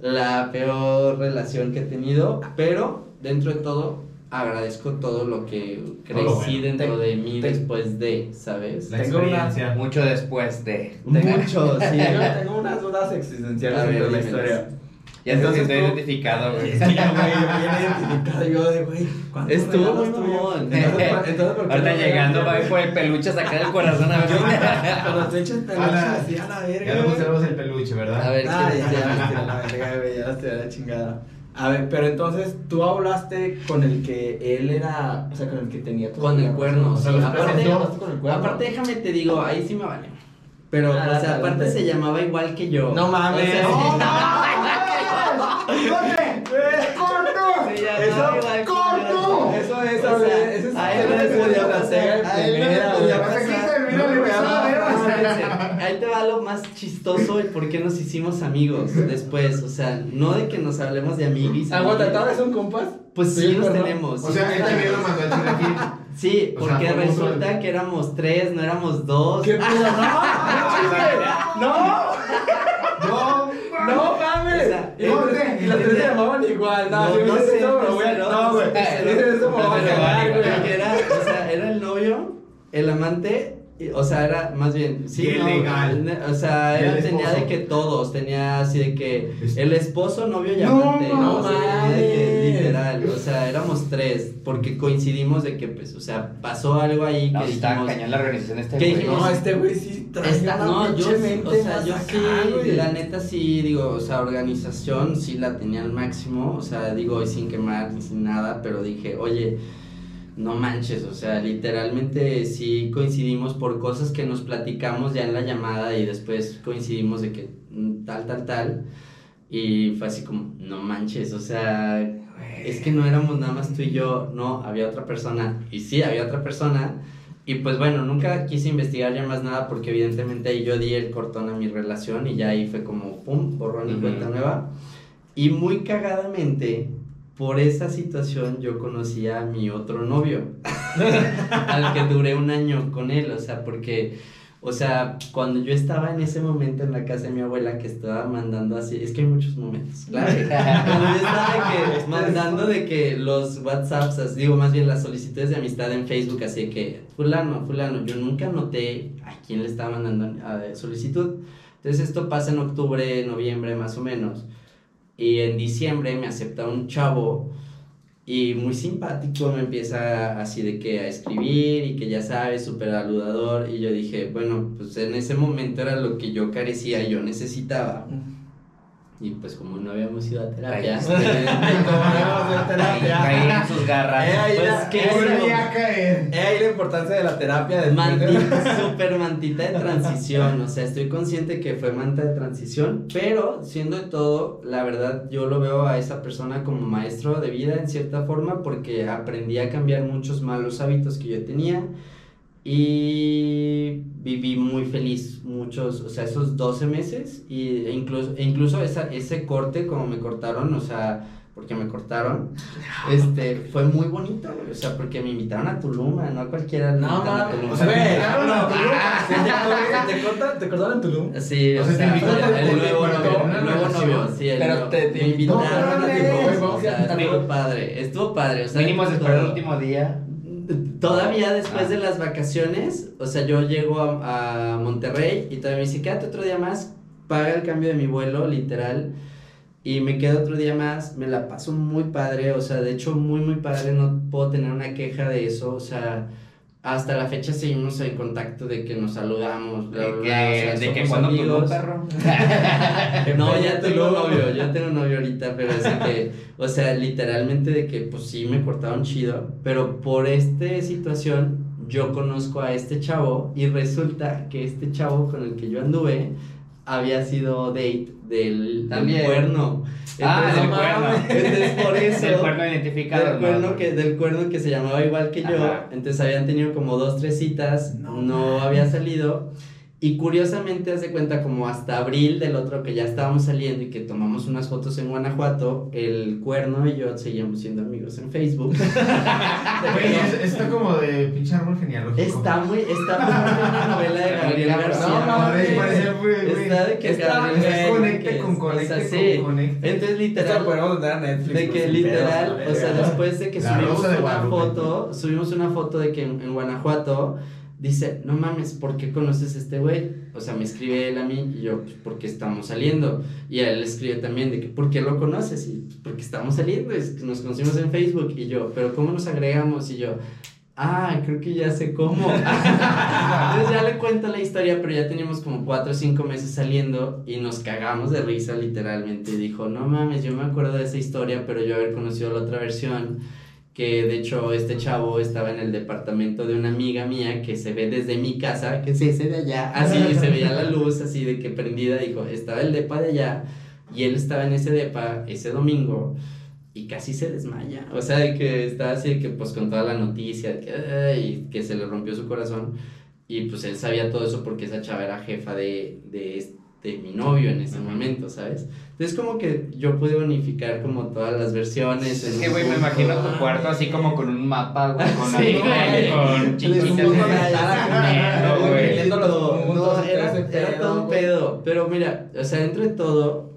Speaker 3: la peor relación que he tenido, pero dentro de todo agradezco todo lo que crecí
Speaker 4: bueno.
Speaker 3: dentro
Speaker 2: Te-
Speaker 3: de mí
Speaker 2: te-
Speaker 3: después de, ¿sabes?
Speaker 4: La
Speaker 2: Tengo una-.
Speaker 1: Mucho después de.
Speaker 3: Mucho, sí.
Speaker 2: Tengo, tengo unas dudas existenciales
Speaker 3: ver,
Speaker 2: dentro de la historia.
Speaker 1: Ya siente
Speaker 2: tú-
Speaker 1: identificado, güey.
Speaker 2: Es que ya, güey, identificado yo de, güey, ¿cuántos
Speaker 3: Estuvo
Speaker 2: regalos
Speaker 3: muy
Speaker 2: tuyos?
Speaker 3: mamón.
Speaker 2: Entonces, ¿por- entonces, ¿por qué
Speaker 1: Ahorita llegando va a
Speaker 2: regalas,
Speaker 1: ir por el peluche a sacar el corazón a ver.
Speaker 2: Los pinches peluches
Speaker 4: Ala.
Speaker 2: así a la verga.
Speaker 4: Ya no
Speaker 2: güey.
Speaker 4: conservamos el peluche, ¿verdad?
Speaker 3: A ver,
Speaker 2: Ah,
Speaker 3: ¿qué
Speaker 2: ya, ya a la verga, güey, ya a la chingada. A ver, pero entonces tú hablaste con el que él era, o sea, con el que tenía tu
Speaker 3: Con el cuerno,
Speaker 4: O sea,
Speaker 3: sí. Aparte,
Speaker 2: con el cuerno.
Speaker 3: aparte déjame te digo, ahí sí me vale. Pero,
Speaker 2: Ah,
Speaker 3: o sea, aparte se llamaba igual que yo.
Speaker 2: No mames.
Speaker 3: O sea,
Speaker 2: No,
Speaker 3: Se llamaba
Speaker 2: Eso-
Speaker 4: ¡corto!
Speaker 2: Eso es,
Speaker 3: O
Speaker 2: a ver,
Speaker 3: sea,
Speaker 2: ese es
Speaker 3: a él
Speaker 2: eso
Speaker 3: no
Speaker 2: es
Speaker 3: le podía pasar, a él no le podía pasar. Ahí te va lo más chistoso y por qué nos hicimos amigos después. O sea, no de que nos hablemos de amiguis.
Speaker 2: Aguanta. ¿todavía son compas?
Speaker 3: Pues
Speaker 2: ¿Sí,
Speaker 3: nos tenemos.
Speaker 4: O sea, él también lo mandó a Chile aquí.
Speaker 3: Sí, porque resulta que éramos tres, no éramos dos.
Speaker 2: ¿Qué pedo? ¡No! ¡No! ¡No mames!
Speaker 3: O sea,
Speaker 2: y, los tres- y las tres se llamaban igual. No,
Speaker 3: no
Speaker 2: dices
Speaker 3: sé,
Speaker 2: No, güey.
Speaker 1: No,
Speaker 2: güey.
Speaker 3: O sea, era el novio, el amante, y- o sea, era más bien, sí,
Speaker 4: Y el
Speaker 3: no,
Speaker 4: legal.
Speaker 3: o sea,
Speaker 4: el
Speaker 3: tenía de que todos, tenía así de que el esposo, novio y
Speaker 2: No
Speaker 3: amante,
Speaker 2: mames.
Speaker 3: o sea, tenía de que literal, o sea, éramos tres, porque coincidimos de que, pues, o sea, pasó algo ahí
Speaker 1: No,
Speaker 3: que
Speaker 1: está
Speaker 3: dijimos,
Speaker 1: cañón la organización de este
Speaker 3: ¿Qué
Speaker 1: güey.
Speaker 3: dijimos?
Speaker 2: No, este güey sí una
Speaker 3: no, yo, o sea, yo
Speaker 2: acá,
Speaker 3: sí,
Speaker 2: güey.
Speaker 3: la neta sí, digo, o sea, organización sí la tenía al máximo, o sea, digo, y sin quemar ni sin nada, pero dije, oye, no manches, o sea, literalmente sí coincidimos por cosas que nos platicamos ya en la llamada y después coincidimos de que mm, tal, tal, tal, y fue así como, no manches, o sea, es que no éramos nada más tú y yo, no, había otra persona, y sí, había otra persona, y pues bueno, nunca quise investigar ya más nada porque evidentemente ahí yo di el cortón a mi relación y ya ahí fue como, pum, borrón y
Speaker 1: Ujú.
Speaker 3: cuenta nueva. Y muy cagadamente, por esa situación yo conocí a mi otro novio, al que duré un año con él, o sea, porque, o sea, cuando yo estaba en ese momento en la casa de mi abuela que estaba mandando así, es que hay muchos momentos, claro. Cuando yo estaba de que, mandando de que los WhatsApps, así, digo, más bien las solicitudes de amistad en Facebook, así que, fulano, fulano, yo nunca noté a quién le estaba mandando a solicitud. Entonces esto pasa en octubre, noviembre más o menos. Y en diciembre me acepta un chavo y muy simpático me empieza así de que a escribir y que ya sabes, súper aludador. Y yo dije, bueno, pues en ese momento era lo que yo carecía y yo necesitaba. Y pues como no habíamos ido a terapia,
Speaker 2: de terapia.
Speaker 1: Caí en sus garras.
Speaker 2: Eh, ahí
Speaker 3: Pues,
Speaker 2: la-
Speaker 3: ¿qué
Speaker 2: eh,
Speaker 4: Volví a caer.
Speaker 2: eh, ahí la importancia de la terapia de-
Speaker 3: Mantita, super mantita de transición, o sea, estoy consciente que fue manta de transición, pero siendo de todo, la verdad yo lo veo a esa persona como maestro de vida en cierta forma porque aprendí a cambiar muchos malos hábitos que yo tenía y viví muy feliz muchos, o sea, esos 12 meses y, e incluso, e incluso esa, ese corte como me cortaron, o sea, porque me cortaron, este, fue muy bonito, güey, o sea, porque me invitaron a Tulum, no a cualquiera.
Speaker 2: No
Speaker 3: invitan a Tulum.
Speaker 2: o sea, no,
Speaker 4: no,
Speaker 2: Tulum,
Speaker 4: ah,
Speaker 2: ¿te cortaron- ¿te cortaron- te cortaron en Tulum?
Speaker 3: Sí, o,
Speaker 4: O sea, te
Speaker 3: sea,
Speaker 4: invitó a
Speaker 3: el
Speaker 4: Tulum,
Speaker 3: nuevo
Speaker 4: pero
Speaker 3: novio, el nuevo novio, sí, el
Speaker 1: Pero
Speaker 3: nuevo-
Speaker 1: te-
Speaker 3: invitaron
Speaker 2: No
Speaker 3: a Tulum, o sea, estuvo padre, estuvo padre, o sea,
Speaker 1: Mínimo se esperó el último día.
Speaker 3: Todavía después
Speaker 1: Ah.
Speaker 3: de las vacaciones, o sea, yo llego a, a Monterrey y todavía me dice, quédate otro día más, paga el cambio de mi vuelo, literal. Y me quedo otro día más, me la paso muy padre, o sea, de hecho muy, muy padre, no puedo tener una queja de eso, o sea, hasta la fecha seguimos en contacto de que nos saludamos, bla,
Speaker 1: De
Speaker 3: bla,
Speaker 1: que,
Speaker 3: bla, o sea,
Speaker 1: de que cuando tu
Speaker 3: amigos.
Speaker 1: perro.
Speaker 3: No, ya tengo novio, ya tengo novio ahorita, pero es que, o sea, literalmente de que, pues sí, me cortaron chido, pero por esta situación yo conozco a este chavo y resulta que este chavo con el que yo anduve había sido date del, del cuerno.
Speaker 1: Ah,
Speaker 3: Entonces,
Speaker 1: del
Speaker 3: no
Speaker 1: cuerno.
Speaker 3: Entonces, por eso...
Speaker 1: El cuerno identificado.
Speaker 3: Del
Speaker 1: ¿no?
Speaker 3: cuerno, que, del cuerno que se llamaba igual que yo,
Speaker 1: Ajá.
Speaker 3: entonces habían tenido como dos, tres citas,
Speaker 4: No
Speaker 3: no, había salido. Y curiosamente, hace cuenta, como hasta abril del otro que ya estábamos saliendo y que tomamos unas fotos en Guanajuato, el cuerno y yo seguíamos siendo amigos en Facebook.
Speaker 4: Güey, es- está como de pinche árbol genealógico.
Speaker 3: Está muy, está muy una novela de Gabriel. García.
Speaker 4: No, mames, parece, güey, güey.
Speaker 3: Está de que
Speaker 2: Está
Speaker 3: Gabriel
Speaker 4: Conecte
Speaker 3: que-
Speaker 4: con
Speaker 3: o
Speaker 4: conecte
Speaker 3: sea,
Speaker 4: con
Speaker 3: sí.
Speaker 4: conecte.
Speaker 3: Entonces, literal,
Speaker 2: lo podemos dar a Netflix.
Speaker 3: de que literal, o sea, después de que
Speaker 4: La
Speaker 3: subimos
Speaker 4: de
Speaker 3: una foto, subimos una foto de que en, en Guanajuato dice, no mames, ¿por qué conoces a este güey? O sea, me escribe él a mí y yo, pues, porque estamos saliendo. Y él escribe también de que, ¿por qué lo conoces? Y "Pues, porque estamos saliendo, es nos conocimos en Facebook. Y yo, ¿pero cómo nos agregamos? Y yo, ah, creo que ya sé cómo. Entonces ya le cuento la historia, pero ya teníamos como cuatro o cinco meses saliendo y nos cagamos de risa literalmente. Y dijo, no mames, yo me acuerdo de esa historia, pero yo haber conocido la otra versión, que de hecho este chavo estaba en el departamento de una amiga mía que se ve desde mi casa, que sí, ese de allá, así se veía la luz así de que prendida, dijo, estaba el depa de allá y él estaba en ese depa ese domingo y casi se desmaya. O sea, de que estaba así, de que pues con toda la noticia, que, ay, que se le rompió su corazón. Y pues él sabía todo eso porque esa chava era jefa de, de, este- de mi novio en ese momento, ¿sabes? Entonces como que yo pude unificar como todas las versiones.
Speaker 1: Es que, güey, me imagino tu cuarto así como con un mapa, güey, con
Speaker 3: Sí,
Speaker 1: con
Speaker 2: los
Speaker 3: No, era, todo un
Speaker 2: güey.
Speaker 3: pedo. Pero mira, o sea, dentro de todo,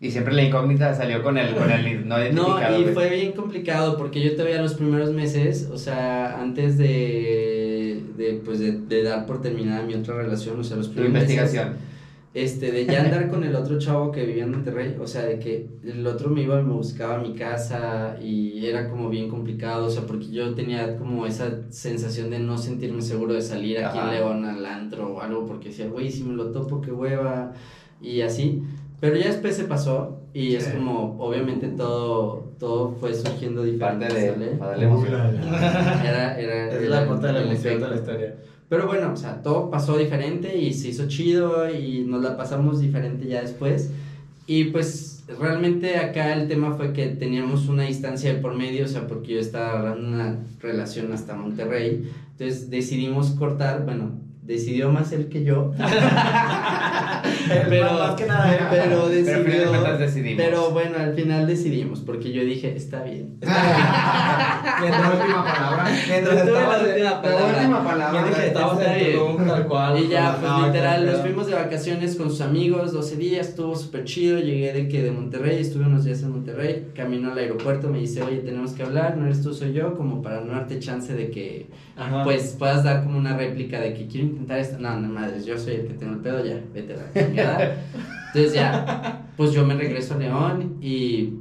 Speaker 1: Y siempre la incógnita salió con el, con el no
Speaker 3: No,
Speaker 1: identificado,
Speaker 3: y
Speaker 1: güey.
Speaker 3: fue bien complicado porque yo todavía los primeros meses, o sea, antes de, de pues, de, de dar por terminada mi otra relación, o sea, los primeros meses,
Speaker 1: investigación.
Speaker 3: Este, de ya andar con el otro chavo que vivía en Monterrey, o sea, de que el otro me iba y me buscaba a mi casa y era como bien complicado, o sea, porque yo tenía como esa sensación de no sentirme seguro de salir aquí
Speaker 1: Ajá.
Speaker 3: en León al antro o algo, porque decía, güey, si me lo topo, qué hueva, y así. Pero ya después se pasó y es como, obviamente todo, todo fue surgiendo diferente,
Speaker 1: Parte de.
Speaker 3: ¿sale?
Speaker 1: Para darle emoción.
Speaker 3: Era, era,
Speaker 2: Es
Speaker 3: era
Speaker 2: la parte de la emoción de la historia.
Speaker 3: Pero bueno, o sea, todo pasó diferente y se hizo chido y nos la pasamos diferente ya después. Y pues realmente acá el tema fue que teníamos una distancia de por medio, o sea, porque yo estaba agarrando una relación hasta Monterrey. Entonces decidimos cortar, bueno, decidió más él que yo. pero,
Speaker 2: Más que nada
Speaker 3: pero
Speaker 1: Pero
Speaker 3: decidió.
Speaker 1: decidimos.
Speaker 3: Pero bueno, al final decidimos, porque yo dije, está bien.
Speaker 2: Mientras
Speaker 4: La última palabra.
Speaker 2: Mientras
Speaker 3: tuve la última
Speaker 4: La
Speaker 3: palabra.
Speaker 4: última palabra.
Speaker 2: Mientras estabas
Speaker 3: está
Speaker 2: en
Speaker 3: bien.
Speaker 2: Tulum, tal cual.
Speaker 3: Y ya, pues
Speaker 2: la-
Speaker 3: literal, nos fuimos de vacaciones con sus amigos, 12 días, estuvo súper chido, llegué de que de Monterrey, estuve unos días en Monterrey, camino al aeropuerto, me dice, oye, tenemos que hablar, no eres tú, soy yo, como para no darte chance de que,
Speaker 2: Ajá.
Speaker 3: pues, puedas dar como una réplica de que quiero intentar esto, no, no, madres, yo soy el que tengo el pedo, ya, vete a la chingada. Entonces ya, pues yo me regreso a León y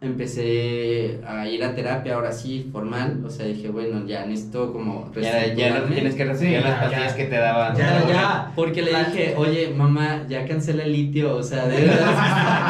Speaker 3: empecé a ir a terapia, ahora sí, formal, o sea, dije, bueno, ya necesito como
Speaker 1: Ya, ya no tienes que recibir
Speaker 4: Sí,
Speaker 1: las pastillas
Speaker 4: ya.
Speaker 1: que te daban.
Speaker 2: Ya, ya.
Speaker 3: Porque le dije, oye, mamá, ya cancela el litio, o sea, de verdad,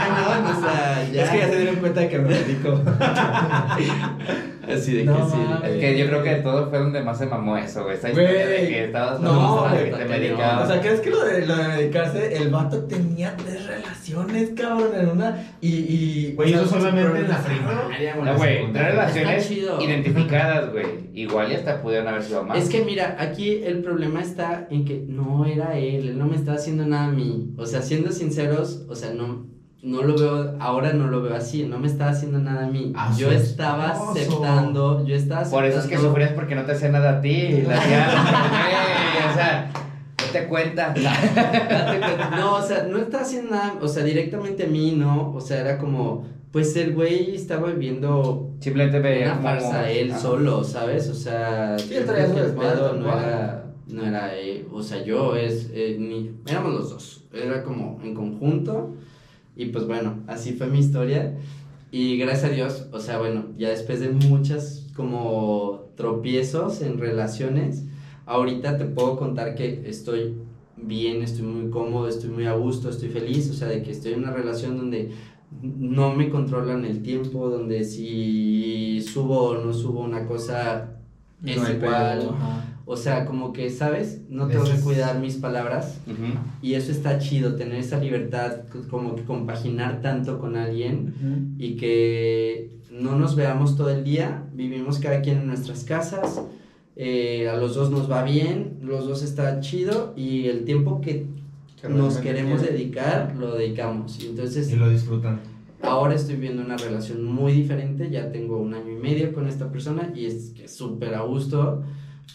Speaker 3: cañón, o sea, ya.
Speaker 2: Es que ya se dieron cuenta de que me dedico.
Speaker 3: Así de que
Speaker 2: No
Speaker 3: sí.
Speaker 1: Es que yo creo que todo fue donde más se mamó eso, güey. Esa
Speaker 2: Güey.
Speaker 1: historia de que estabas
Speaker 2: No,
Speaker 1: no, que
Speaker 3: güey,
Speaker 1: te medicabas.
Speaker 2: O sea, ¿crees que lo de, lo de medicarse, el vato tenía tres relaciones, cabrón, en una? Y. y
Speaker 4: Güey,
Speaker 2: sea,
Speaker 4: eso solamente en la primaria,
Speaker 1: No, güey, tres relaciones identificadas, güey. Igual y hasta pudieron haber sido más.
Speaker 3: Es que mira, aquí el problema está en que no era él, él no me estaba haciendo nada a mí. O sea, siendo sinceros, o sea, no, no lo veo, ahora no lo veo así, no me estaba haciendo nada a mí.
Speaker 4: A
Speaker 3: yo estaba
Speaker 4: esposo.
Speaker 3: aceptando, yo estaba aceptando.
Speaker 1: Por eso es que sufrías porque no te hacía nada a ti. La güey, o sea, date cuenta.
Speaker 3: Date cuenta. No, o sea, no estaba haciendo nada, o sea, directamente a mí, no. O sea, era como, pues el güey estaba viviendo
Speaker 1: Simplemente veía
Speaker 3: una
Speaker 1: como-
Speaker 3: farsa él solo, ¿sabes? O sea,
Speaker 2: Sí,
Speaker 3: el pedo no era, no era, eh, o sea, yo es, eh, ni, éramos los dos, era como en conjunto Y pues bueno, así fue mi historia. Y gracias a Dios, o sea, bueno, ya después de muchas como tropiezos en relaciones, ahorita te puedo contar que estoy bien, estoy muy cómodo, estoy muy a gusto, estoy feliz, o sea, de que estoy en una relación donde no me controlan el tiempo, donde si subo o no subo una cosa es
Speaker 2: No
Speaker 3: igual. O sea, como que, ¿sabes? No tengo que cuidar mis palabras.
Speaker 1: Ujú.
Speaker 3: Y eso está chido, tener esa libertad, como que compaginar tanto con alguien
Speaker 2: Ujú.
Speaker 3: y que no nos veamos todo el día, vivimos cada quien en nuestras casas, eh, a los dos nos va bien, los dos está chido y el tiempo que nos queremos
Speaker 2: quiere.
Speaker 3: dedicar, lo dedicamos. Y entonces,
Speaker 4: Y lo disfrutan.
Speaker 3: ahora estoy viviendo una relación muy diferente, ya tengo un año y medio con esta persona y es que súper a gusto.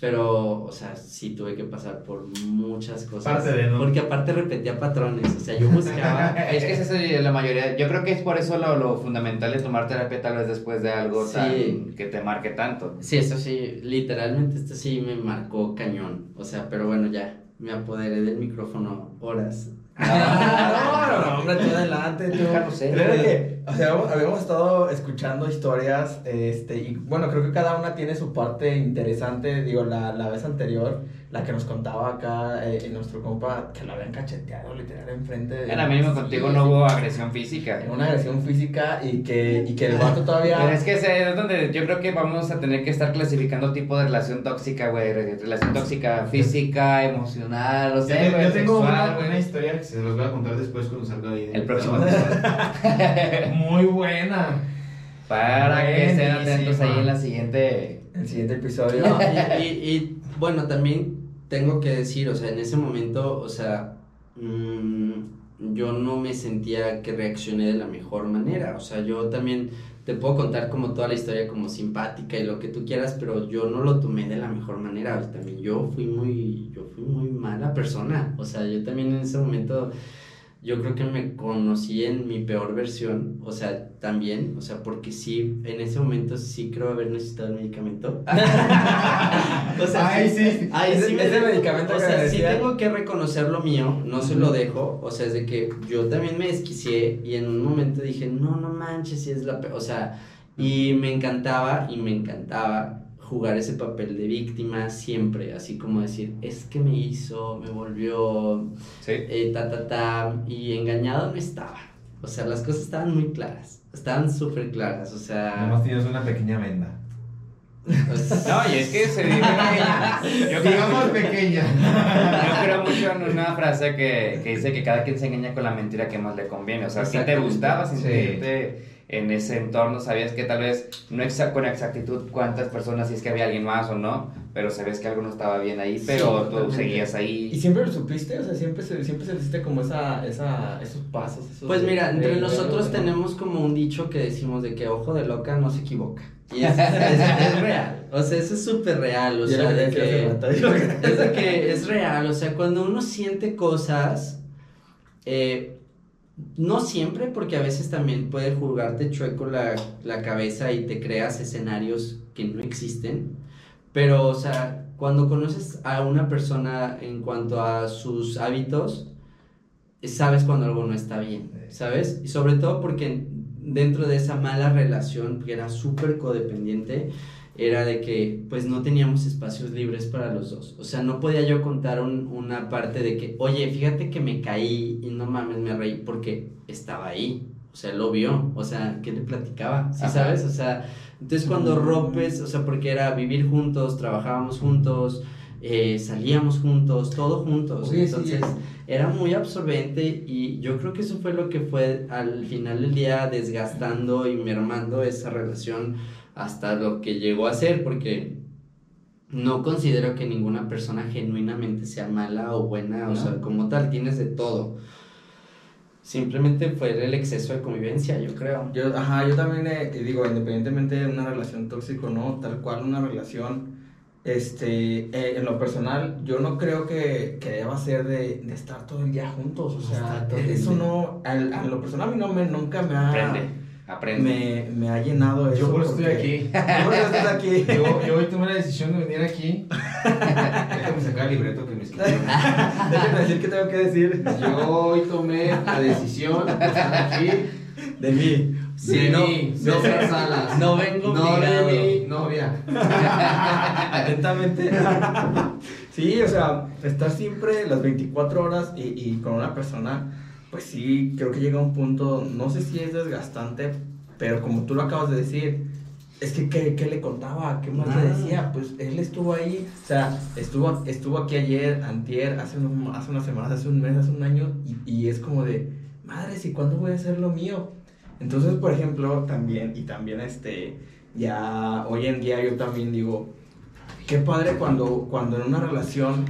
Speaker 3: Pero, o sea, sí tuve que pasar por muchas cosas.
Speaker 4: Parte de, ¿no?
Speaker 3: Porque aparte repetía patrones, o sea, yo buscaba...
Speaker 1: Es que esa es la mayoría, yo creo que es por eso lo, lo fundamental de tomar terapia tal vez después de algo
Speaker 3: Sí.
Speaker 1: tan que te marque tanto.
Speaker 3: Sí, eso sí, literalmente esto sí me marcó cañón. O sea, pero bueno, ya, me apoderé del micrófono horas.
Speaker 2: No, no, no, hombre, tú adelante, tú. Que, o sea, habíamos, habíamos estado escuchando historias, este, y bueno, creo que cada una tiene su parte interesante. Digo, la, la vez anterior, la que nos contaba acá eh, en nuestro compa, que lo habían cacheteado literal enfrente de.
Speaker 1: En la mínimo contigo no hubo agresión física.
Speaker 2: En una agresión física y que, y que el vato todavía.
Speaker 1: Pero es que es donde yo creo que vamos a tener que estar clasificando tipo de relación tóxica, güey. re- Relación tóxica física, emocional, o sea, güey,
Speaker 4: yo tengo
Speaker 1: sexual,
Speaker 4: una, una historia que se los voy a contar después cuando salga ahí.
Speaker 1: El próximo episodio.
Speaker 4: Muy buena.
Speaker 1: Para que estén atentos ahí en la siguiente.
Speaker 2: El siguiente episodio.
Speaker 3: No, y, y- y, bueno, también tengo que decir, o sea, en ese momento, o sea, mm, yo no me sentía que reaccioné de la mejor manera. O sea, yo también te puedo contar como toda la historia como simpática y lo que tú quieras, pero yo no lo tomé de la mejor manera. También yo fui muy, yo fui muy mala persona. O sea, yo también en ese momento yo creo que me conocí en mi peor versión, o sea, también, o sea, porque sí, en ese momento sí creo haber necesitado el medicamento. o sea,
Speaker 4: Ay, sí.
Speaker 3: Ay,
Speaker 2: Ese-
Speaker 3: sí me
Speaker 2: ese
Speaker 3: tengo-
Speaker 2: medicamento
Speaker 3: o
Speaker 2: que
Speaker 3: sea, sí tengo que reconocer lo mío, no se lo dejo, o sea, es de que yo también me desquicié y en un momento dije, no, no manches, si es la, pe-", o sea, y me encantaba y me encantaba jugar ese papel de víctima siempre, así como decir, es que me hizo, me volvió,
Speaker 1: Sí.
Speaker 3: eh, ta, ta, ta, y engañado no estaba. O sea, las cosas estaban muy claras, estaban súper claras, o sea...
Speaker 4: Nomás tienes una pequeña venda.
Speaker 1: No, y es que se vive. Yo creo,
Speaker 4: Digamos pequeña.
Speaker 1: yo creo mucho en una frase que, que dice que cada quien se engaña con la mentira que más le conviene. O sea, si te gustaba
Speaker 2: Sí.
Speaker 1: sentirte en ese entorno, sabías que tal vez no exa con exactitud cuántas personas, si es que había alguien más o no, pero sabías que algo no estaba bien ahí, pero tú
Speaker 3: totalmente.
Speaker 1: seguías ahí.
Speaker 2: ¿Y siempre lo supiste? O sea, siempre se, siempre se hiciste como esa, esa, esos pasos. esos
Speaker 3: Pues
Speaker 2: de-
Speaker 3: mira,
Speaker 2: de-
Speaker 3: entre
Speaker 2: de-
Speaker 3: nosotros
Speaker 2: de-
Speaker 3: tenemos como un dicho que decimos de que ojo de loca no se equivoca. Y es, es- es real, o sea, eso es súper real, o sea, de que... Es de que es real, o sea, cuando uno siente cosas, eh, no siempre, porque a veces también puede jugarte chueco la, la cabeza y te creas escenarios que no existen, pero, o sea, cuando conoces a una persona en cuanto a sus hábitos, sabes cuando algo no está bien, ¿sabes? Y sobre todo porque dentro de esa mala relación, que era súper codependiente, era de que pues no teníamos espacios libres para los dos. O sea, no podía yo contar un- una parte de que, oye, fíjate que me caí y no mames, me reí porque estaba ahí. O sea, lo vio. O sea, ¿qué le platicaba? ¿Sí
Speaker 1: Ajá.
Speaker 3: sabes? O sea, entonces cuando rompes, o sea, porque era vivir juntos, trabajábamos juntos, eh, salíamos juntos, todo juntos.
Speaker 2: Oye, sí,
Speaker 3: entonces, era muy absorbente y yo creo que eso fue lo que fue al final del día desgastando y mermando esa relación hasta lo que llegó a ser, porque no considero que ninguna persona genuinamente sea mala o buena, o sea, como tal, tienes de todo. Simplemente fue el exceso de convivencia, yo creo.
Speaker 2: Yo, ajá, yo también eh, digo, independientemente de una relación tóxica o no, tal cual una relación, este, eh, en lo personal, yo no creo que, que deba ser de, de estar todo el día juntos, o sea,
Speaker 3: el
Speaker 2: eso no, al- a, lo personal a mí no me, nunca me ha...
Speaker 1: Prende. Aprende.
Speaker 2: me, me ha llenado eso.
Speaker 4: Yo por eso estoy
Speaker 2: porque-
Speaker 4: aquí.
Speaker 2: Yo por eso estoy aquí.
Speaker 4: Yo, yo hoy tomé la decisión de venir aquí. Déjame sacar el libreto que me escribió.
Speaker 2: Déjenme decir qué tengo que decir
Speaker 4: Yo hoy tomé la decisión de estar aquí.
Speaker 2: de mí.
Speaker 3: Sí,
Speaker 4: de
Speaker 3: no,
Speaker 4: mí,
Speaker 3: no,
Speaker 4: César Salas.
Speaker 3: no vengo
Speaker 4: No
Speaker 3: obligado.
Speaker 4: de mi novia.
Speaker 2: Atentamente. Sí, o sea, estar siempre las 24 horas y, y con una persona, pues sí, creo que llega a un punto, no sé si es desgastante, pero como tú lo acabas de decir, es que ¿qué, qué le contaba? ¿Qué más le
Speaker 3: Nada.
Speaker 2: decía? Pues él estuvo ahí, o sea, estuvo, estuvo aquí ayer, antier, hace, un- hace unas semanas, hace un mes, hace un año, y, y es como de, madres, ¿y cuándo voy a hacer lo mío? Entonces, por ejemplo, también, y también este, ya hoy en día yo también digo, qué padre cuando, cuando en una relación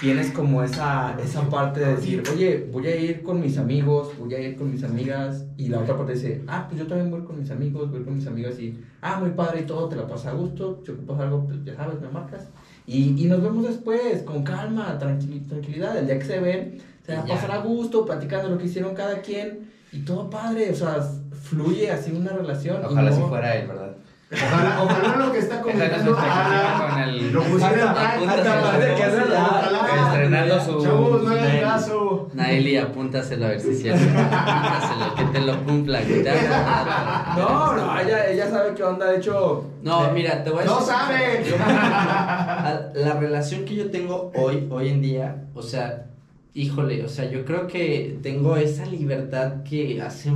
Speaker 2: tienes como esa, esa parte de decir, oye, voy a ir con mis amigos, voy a ir con mis amigas, y la otra parte dice, ah, pues yo también voy con mis amigos, voy con mis amigas, y, ah, muy padre y todo, te la pasas a gusto, si ocupas algo, pues ya sabes, me marcas, y, y nos vemos después, con calma, tranquil- tranquilidad, el día que se ven, se van a pasar a gusto, platicando lo que hicieron cada quien, y todo padre, o sea, fluye así una relación.
Speaker 1: Ojalá
Speaker 2: no-
Speaker 1: si fuera él, ¿verdad?
Speaker 4: Ojalá, ojalá lo que está
Speaker 1: no
Speaker 4: comentando Ana
Speaker 1: con el.
Speaker 4: lo pusiera.
Speaker 3: Hasta
Speaker 2: parece que.
Speaker 1: Estrenando su.
Speaker 4: Chavos, no hagan caso.
Speaker 3: Naeli, apúntaselo a ver si es cierto. Apúntaselo, que te lo cumpla. que te haga-
Speaker 2: No, no, ella, ella sabe qué onda, de hecho.
Speaker 3: No,
Speaker 2: eh,
Speaker 3: mira, te voy a
Speaker 4: ¡No
Speaker 3: decir.
Speaker 4: sabe!
Speaker 3: A- La relación que yo tengo hoy, hoy en día, o sea, híjole, o sea, yo creo que tengo esa libertad que hace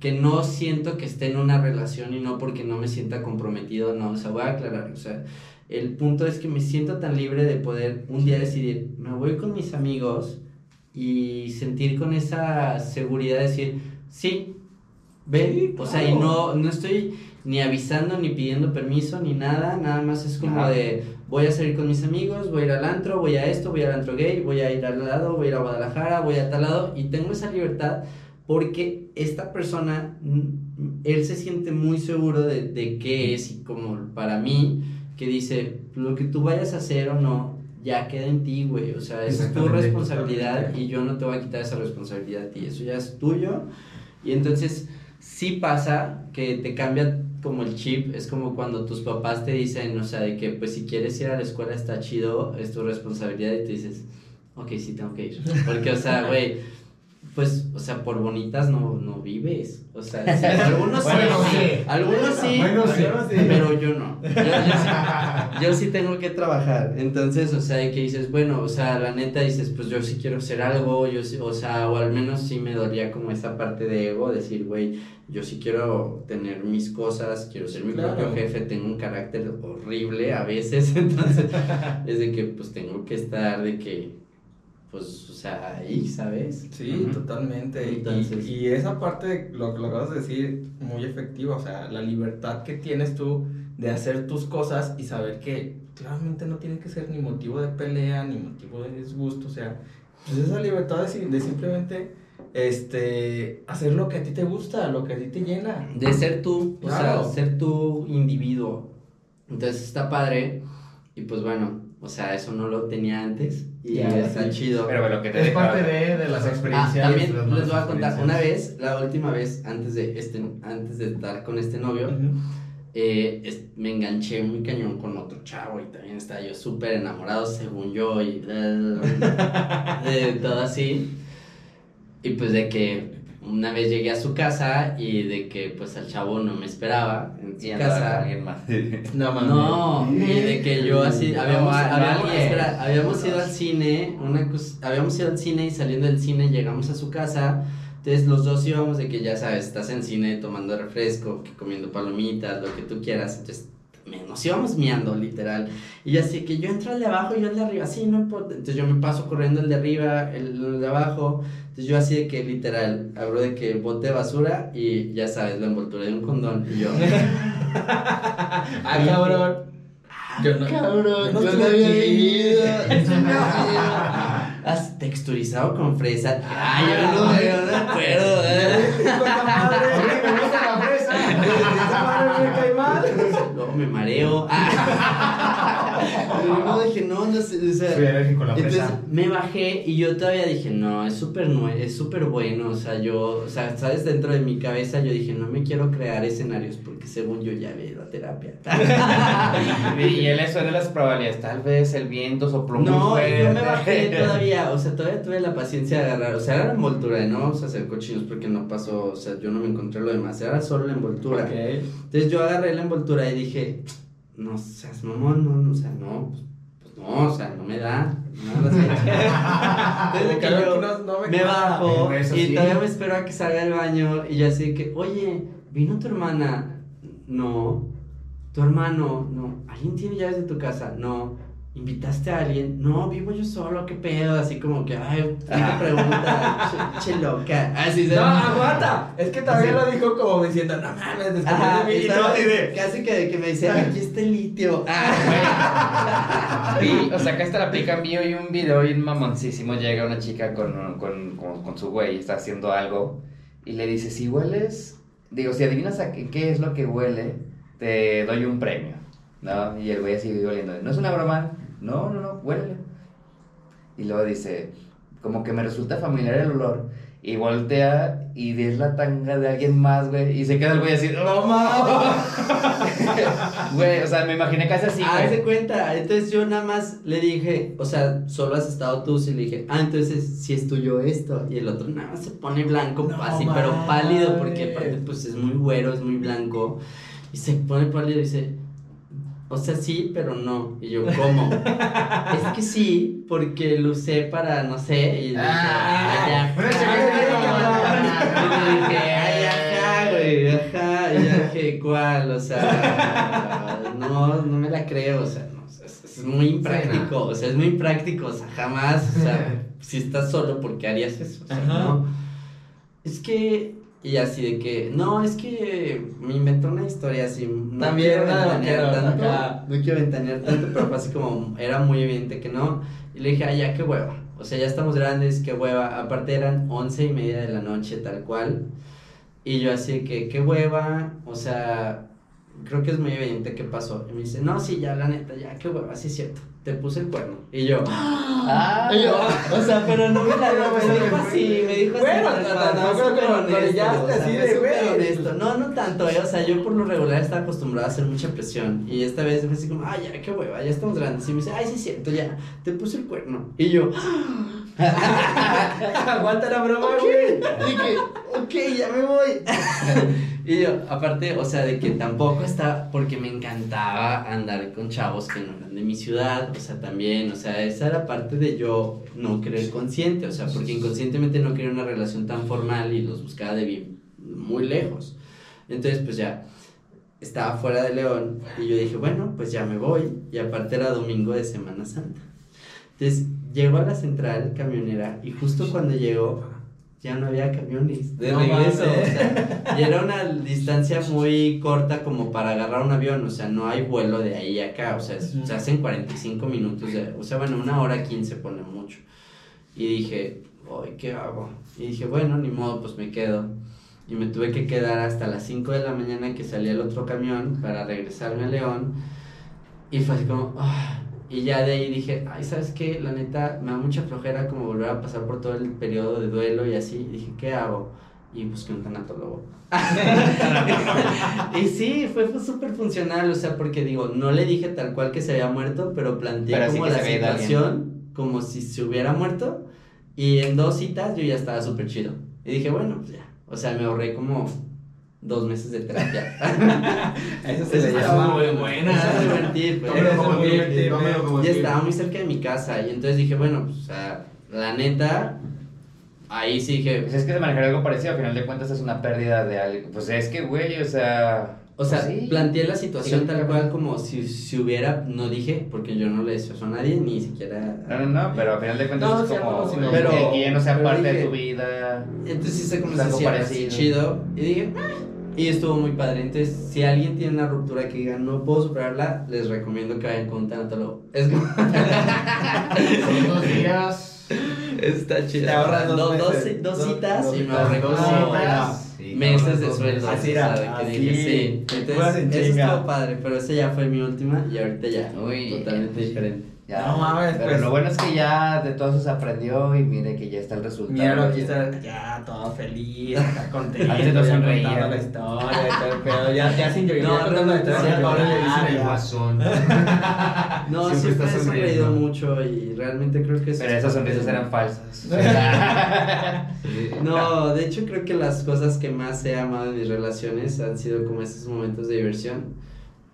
Speaker 3: que no siento que esté en una relación y no porque no me sienta comprometido, no, o sea, voy a aclarar, o sea, el punto es que me siento tan libre de poder un día decidir, me voy con mis amigos y sentir con esa seguridad de decir, sí, ven,
Speaker 2: Sí,
Speaker 3: o sea, y
Speaker 2: claro.
Speaker 3: no, no estoy ni avisando, ni pidiendo permiso, ni nada, nada más es como
Speaker 1: Ajá.
Speaker 3: de, voy a salir con mis amigos, voy a ir al antro, voy a esto, voy al antro gay, voy a ir al lado, voy a ir a Guadalajara, voy a tal lado, y tengo esa libertad porque esta persona, mm, él se siente muy seguro de, de qué es y como para mí, que dice, lo que tú vayas a hacer o no, ya queda en ti, güey, o sea, es tu responsabilidad y yo no te voy a quitar esa responsabilidad a ti, eso ya es tuyo, y entonces sí pasa que te cambia como el chip, es como cuando tus papás te dicen, o sea, de que pues si quieres ir a la escuela está chido, es tu responsabilidad y tú dices, ok, sí tengo que ir, porque, o sea, güey, pues, o sea, por bonitas no, no vives, o sea, sí, algunos sí,
Speaker 4: Bueno, sí.
Speaker 3: algunos sí,
Speaker 4: Bueno, sí.
Speaker 3: pero yo no. Yo, yo sí, yo sí tengo que trabajar. Entonces, o sea, de que dices, bueno, o sea, la neta dices, pues yo sí quiero hacer algo, yo sí, o sea, o al menos sí me dolía como esa parte de ego, decir, güey, yo sí quiero tener mis cosas, quiero ser mi
Speaker 2: Claro.
Speaker 3: propio jefe, tengo un carácter horrible a veces, entonces, es de que pues tengo que estar de que, pues, o sea, ahí, ¿sabes?
Speaker 2: Sí,
Speaker 3: Ujú.
Speaker 2: totalmente. Y-
Speaker 3: Entonces-
Speaker 2: y, esa parte, lo que lo acabas de decir, muy efectiva. O sea, la libertad que tienes tú de hacer tus cosas y saber que claramente no tiene que ser ni motivo de pelea, ni motivo de disgusto. O sea, pues esa libertad de, de simplemente este, hacer lo que a ti te gusta, lo que a ti te llena.
Speaker 3: De ser tú, o
Speaker 2: Claro.
Speaker 3: sea, ser tu individuo. Entonces está padre. Y pues bueno, o sea, eso no lo tenía antes. Y
Speaker 2: Ya,
Speaker 3: está
Speaker 2: sí.
Speaker 3: chido.
Speaker 1: Pero lo que te
Speaker 4: Es
Speaker 1: deja-
Speaker 4: parte de, de las
Speaker 3: Ah,
Speaker 4: experiencias.
Speaker 3: también
Speaker 4: las
Speaker 3: les voy a contar, una vez, la última vez, antes de este, antes de estar con este novio, eh, es- me enganché muy cañón con otro chavo y también estaba yo súper enamorado según yo y de todo así. Y pues de que una vez llegué a su casa y de que pues al chavo no me esperaba en su casa.
Speaker 1: alguien más.
Speaker 2: No mames.
Speaker 3: No, y de que yo así,
Speaker 1: No,
Speaker 3: habíamos,
Speaker 1: no,
Speaker 3: habíamos,
Speaker 1: alguien.
Speaker 3: espera, habíamos ido al cine, una habíamos ido al cine y saliendo del cine llegamos a su casa, entonces los dos íbamos de que ya sabes, estás en cine tomando refresco, que comiendo palomitas, lo que tú quieras, entonces nos íbamos miando literal, y así que yo entro al de abajo y yo al de arriba, sí, no importa, entonces yo me paso corriendo el de arriba, el, el de abajo, entonces yo así de que literal, abro de que bote de basura y ya sabes, la envoltura de un condón, y yo...
Speaker 2: Ah, cabrón. Yo no,
Speaker 3: Cabrón,
Speaker 2: yo no
Speaker 3: yo
Speaker 2: estoy
Speaker 3: no había vivido. Has texturizado con fresa. Ay, yo no, yo no me acuerdo. ¿eh?
Speaker 4: Gusta la fresa.
Speaker 2: Me
Speaker 3: mareo. Y luego dije, no, no, no sé, o sea.
Speaker 4: Soy alérgico a la
Speaker 3: Entonces
Speaker 4: fresa.
Speaker 3: me bajé y yo todavía dije, no, es súper es súper bueno, o sea, yo, o sea, sabes, dentro de mi cabeza yo dije, no me quiero crear escenarios porque según yo ya vi la terapia.
Speaker 1: Y él eso de las probabilidades, tal vez el viento sopló muy
Speaker 3: No,
Speaker 1: fuerte.
Speaker 3: y yo me bajé todavía, o sea, todavía tuve la paciencia de agarrar, o sea, era la envoltura, no vamos a hacer cochinos porque no pasó, o sea, yo no me encontré lo demás, era solo la envoltura.
Speaker 2: Ok.
Speaker 3: Entonces yo agarré la envoltura y dije, no seas mamón, no, no, o sea, no, pues, pues no, o sea, no me da, no Entonces que yo
Speaker 2: no- no me
Speaker 3: me bajo
Speaker 4: Pero eso
Speaker 3: y
Speaker 4: sí.
Speaker 3: todavía me espero a que salga del baño y yo así que, oye, ¿vino tu hermana? No. ¿Tu hermano? No. ¿Alguien tiene llaves de tu casa? No. ¿Invitaste a alguien? No, vivo yo solo, qué pedo, así como que, ay, qué
Speaker 1: Ah.
Speaker 3: pregunta, che, che loca. Así se
Speaker 2: No, aguanta. Es que también lo dijo como diciendo, no mames, después
Speaker 3: Ajá,
Speaker 2: de mí. Así de.
Speaker 3: casi que, que me dice, aquí está el litio. Ah,
Speaker 1: Y, o sea, acá está la aplica mío y un video y un mamoncísimo llega una chica con, con, con, con su güey, está haciendo algo y le dice, si hueles, digo, si adivinas a qué, qué es lo que huele, te doy un premio, ¿no? Y el güey sigue oliendo, no es una broma, no, no, no, huélele. Y luego dice, como que me resulta familiar el olor. Y voltea y ves la tanga de alguien más, güey. Y se queda el güey así, ¡No mames! Güey, o sea, me imaginé casi así,
Speaker 3: ah, se cuenta. Entonces yo nada más le dije, o sea, solo has estado tú. Y le dije, ah, entonces si es tuyo esto. Y el otro nada más se pone blanco,
Speaker 2: No
Speaker 3: así, pero pálido, porque aparte, pues es muy güero, es muy blanco. Y se pone pálido y dice, o sea, sí, pero no. Y yo, ¿cómo? es que sí, porque lo usé para, no sé. Y dije, ah, ya. Y dije, ay, ajá, güey, ajá. Y yo dije, ¿cuál? O sea, no, no me la creo, o sea, no, es, es muy impráctico, o sea, es muy impráctico, o sea, jamás, o sea, si estás solo, ¿por qué harías eso? O sea,
Speaker 2: Ajá.
Speaker 3: no. Es que, y así de que, no, es que me inventó una historia así, no
Speaker 2: También
Speaker 3: quiero ventanear tanto,
Speaker 2: acá.
Speaker 3: no quiero ventanear tanto, pero fue así como, era muy evidente que no, y le dije, ay, ya, qué hueva, o sea, ya estamos grandes, qué hueva, aparte eran once y media de la noche, tal cual, y yo así de que, qué hueva, o sea, creo que es muy evidente qué pasó, y me dice, no, sí, ya, la neta, ya, qué hueva, sí es cierto, te puse el cuerno, y yo,
Speaker 1: Ah,
Speaker 3: y yo, o sea, pero no me la me dijo así, me dijo así.
Speaker 2: Bueno, no,
Speaker 3: cual,
Speaker 2: no, no,
Speaker 3: súper
Speaker 2: creo que lo
Speaker 3: honesto,
Speaker 2: brillaste
Speaker 3: o sea,
Speaker 2: así de,
Speaker 3: honesto. No, no tanto, eh, o sea, yo por lo regular estaba acostumbrado a hacer mucha presión. Y esta vez fue así como, ay, ya, qué hueva, ya estamos grandes. Y me dice, ay, sí es cierto, ya, te puse el cuerno. Y yo,
Speaker 2: Aguanta la broma, güey.
Speaker 3: dije, ok, ya me voy. y yo, aparte, o sea, de que tampoco está, porque me encantaba andar con chavos que no eran de mi ciudad, o sea, también, o sea, esa era parte de yo no querer consciente, o sea, porque inconscientemente no quería una relación tan formal y los buscaba de bien, muy lejos. Entonces, pues ya, estaba fuera de León y yo dije, bueno, pues ya me voy, y aparte era domingo de Semana Santa. Entonces, llego a la central camionera y justo cuando llego, ya no había camiones de
Speaker 2: No
Speaker 3: regreso. O sea, y era una distancia muy corta como para agarrar un avión. O sea, no hay vuelo de ahí a acá. O sea, es- se hacen 45 minutos. de- o sea, bueno, una hora 15 pone mucho. Y dije, ¿qué hago? Y dije, bueno, ni modo, pues me quedo. Y me tuve que quedar hasta las 5 de la mañana que salía el otro camión para regresarme a León. Y fue así como, ah. Y ya de ahí dije, ay, ¿sabes qué? La neta, me da mucha flojera como volver a pasar por todo el periodo de duelo y así. Y dije, ¿qué hago? Y busqué un tanatólogo. y sí, fue, fue súper funcional, o sea, porque digo, no le dije tal cual que se había muerto, pero planteé
Speaker 1: Pero
Speaker 3: como la situación como si se hubiera muerto. Y en dos citas yo ya estaba súper chido. Y dije, bueno, pues ya. O sea, me ahorré como dos meses de terapia.
Speaker 2: Eso se le llama
Speaker 3: muy
Speaker 2: muy buena.
Speaker 3: Eso es
Speaker 2: Tómelo como como
Speaker 3: Ya
Speaker 2: tip.
Speaker 3: estaba muy cerca de mi casa y entonces dije, bueno, pues, o sea, la neta, ahí sí dije,
Speaker 1: Pues es que de manejar algo parecido, al final de cuentas es una pérdida de algo. Pues es que, güey, o sea.
Speaker 3: o sea,
Speaker 1: pues sí.
Speaker 3: planteé la situación
Speaker 1: Sí,
Speaker 3: tal cual como si, si hubiera, no dije, porque yo no le deseo eso a nadie, ni siquiera...
Speaker 1: No, no, no, pero al final de cuentas
Speaker 2: No,
Speaker 1: es como.
Speaker 2: sí, no.
Speaker 1: Que ya no sea parte de tu vida.
Speaker 3: Entonces hice como si
Speaker 1: parecido.
Speaker 3: chido y dije, "Ah", y estuvo muy padre. Entonces, si alguien tiene una ruptura que diga, no puedo superarla, les recomiendo que vayan con tanatólogo. Es como...
Speaker 4: Son dos días.
Speaker 3: Está chido.
Speaker 2: Te ahorras dos
Speaker 3: dos, dos,
Speaker 2: meses.
Speaker 3: dos
Speaker 2: Dos-
Speaker 3: citas
Speaker 2: dos
Speaker 3: y me
Speaker 2: citas.
Speaker 3: ahorré
Speaker 2: Dos citas.
Speaker 4: Sí,
Speaker 3: meses de sueldo.
Speaker 2: Así era, así.
Speaker 3: sí. Entonces, eso estuvo padre, pero esa ya fue mi última y ahorita ya,
Speaker 1: Uy.
Speaker 3: totalmente diferente.
Speaker 1: Ya,
Speaker 2: No mames,
Speaker 1: Pero
Speaker 2: pues.
Speaker 1: lo bueno es que ya de todo eso se aprendió y mire que ya está el resultado.
Speaker 2: Míralo aquí está ya todo feliz, está contento, ya contando la historia y todo el pedo, ya, ya sin llorar,
Speaker 3: No,
Speaker 2: ya contando la
Speaker 3: no,
Speaker 2: historia
Speaker 4: Pablo le dicen el guasón.
Speaker 3: No,
Speaker 4: Siempre está
Speaker 3: sonreído mucho y realmente creo que
Speaker 1: Pero
Speaker 3: es
Speaker 1: esas sonrisas eran falsas.
Speaker 3: No, de hecho creo que las cosas que más he amado en mis relaciones han sido como estos momentos de diversión,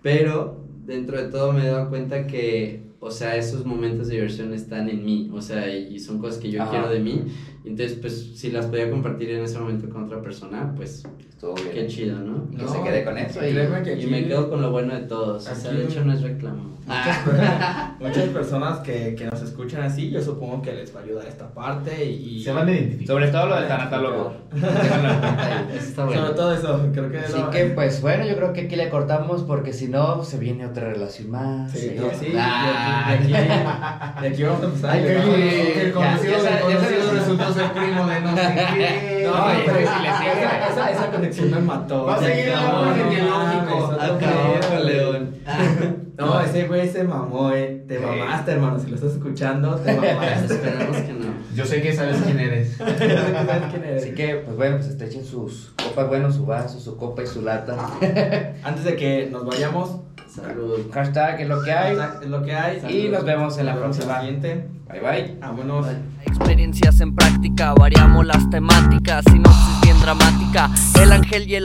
Speaker 3: pero dentro de todo me he dado cuenta que, o sea, esos momentos de diversión están en mí, o sea, y, son cosas que yo
Speaker 1: Ajá.
Speaker 3: quiero de mí, entonces pues si las podía compartir en ese momento con otra persona, pues
Speaker 1: Estuvo bien.
Speaker 3: qué chido, ¿no?
Speaker 1: Que se quede con eso y-
Speaker 3: Y
Speaker 2: aquí
Speaker 3: me quedo con lo bueno de todos, o sea, de
Speaker 2: Aquí-
Speaker 3: hecho no es reclamo.
Speaker 2: Muchas, per- muchas personas que, que nos escuchan así, yo supongo que les va a ayudar esta parte y...
Speaker 4: Se van a identificar.
Speaker 1: Sobre todo lo del tanatólogo.
Speaker 3: Está bueno.
Speaker 2: Sobre todo eso, creo que...
Speaker 1: Así
Speaker 2: no-
Speaker 1: que, pues bueno, yo creo que aquí le cortamos porque si no, se viene otra relación más.
Speaker 2: Sí,
Speaker 1: ¿no?
Speaker 2: y así,
Speaker 1: Ah.
Speaker 2: y aquí, y aquí, y aquí vamos a empezar.
Speaker 4: Ay, que
Speaker 2: ¿no?
Speaker 4: que el
Speaker 1: Ya,
Speaker 4: conocido
Speaker 1: ya sa- ya
Speaker 4: ser primo de no sé qué.
Speaker 2: No,
Speaker 1: Oye,
Speaker 2: pero
Speaker 1: si le sigue.
Speaker 2: esa, esa, esa conexión me mató.
Speaker 4: Va a seguir el
Speaker 2: acabó,
Speaker 4: árbol
Speaker 2: no
Speaker 4: genealógico.
Speaker 3: León.
Speaker 2: No, ese güey se mamó, eh. Te mamaste, hermano. Si lo estás escuchando, te mamaste.
Speaker 3: Esperamos que no.
Speaker 4: Yo sé que sabes quién eres.
Speaker 2: ¿Sabes quién eres?
Speaker 1: Así que, pues bueno, pues echen sus copas, bueno, su vaso, su copa y su lata.
Speaker 2: Antes de que nos vayamos,
Speaker 3: Salud.
Speaker 1: Hashtag es lo que hay.
Speaker 2: es lo que hay.
Speaker 1: Y nos vemos en la
Speaker 2: Nos vemos
Speaker 1: próxima.
Speaker 2: siguiente.
Speaker 1: Bye bye.
Speaker 2: Vámonos.
Speaker 5: Experiencias en práctica, variamos las temáticas, sinopsis bien dramática, el ángel y el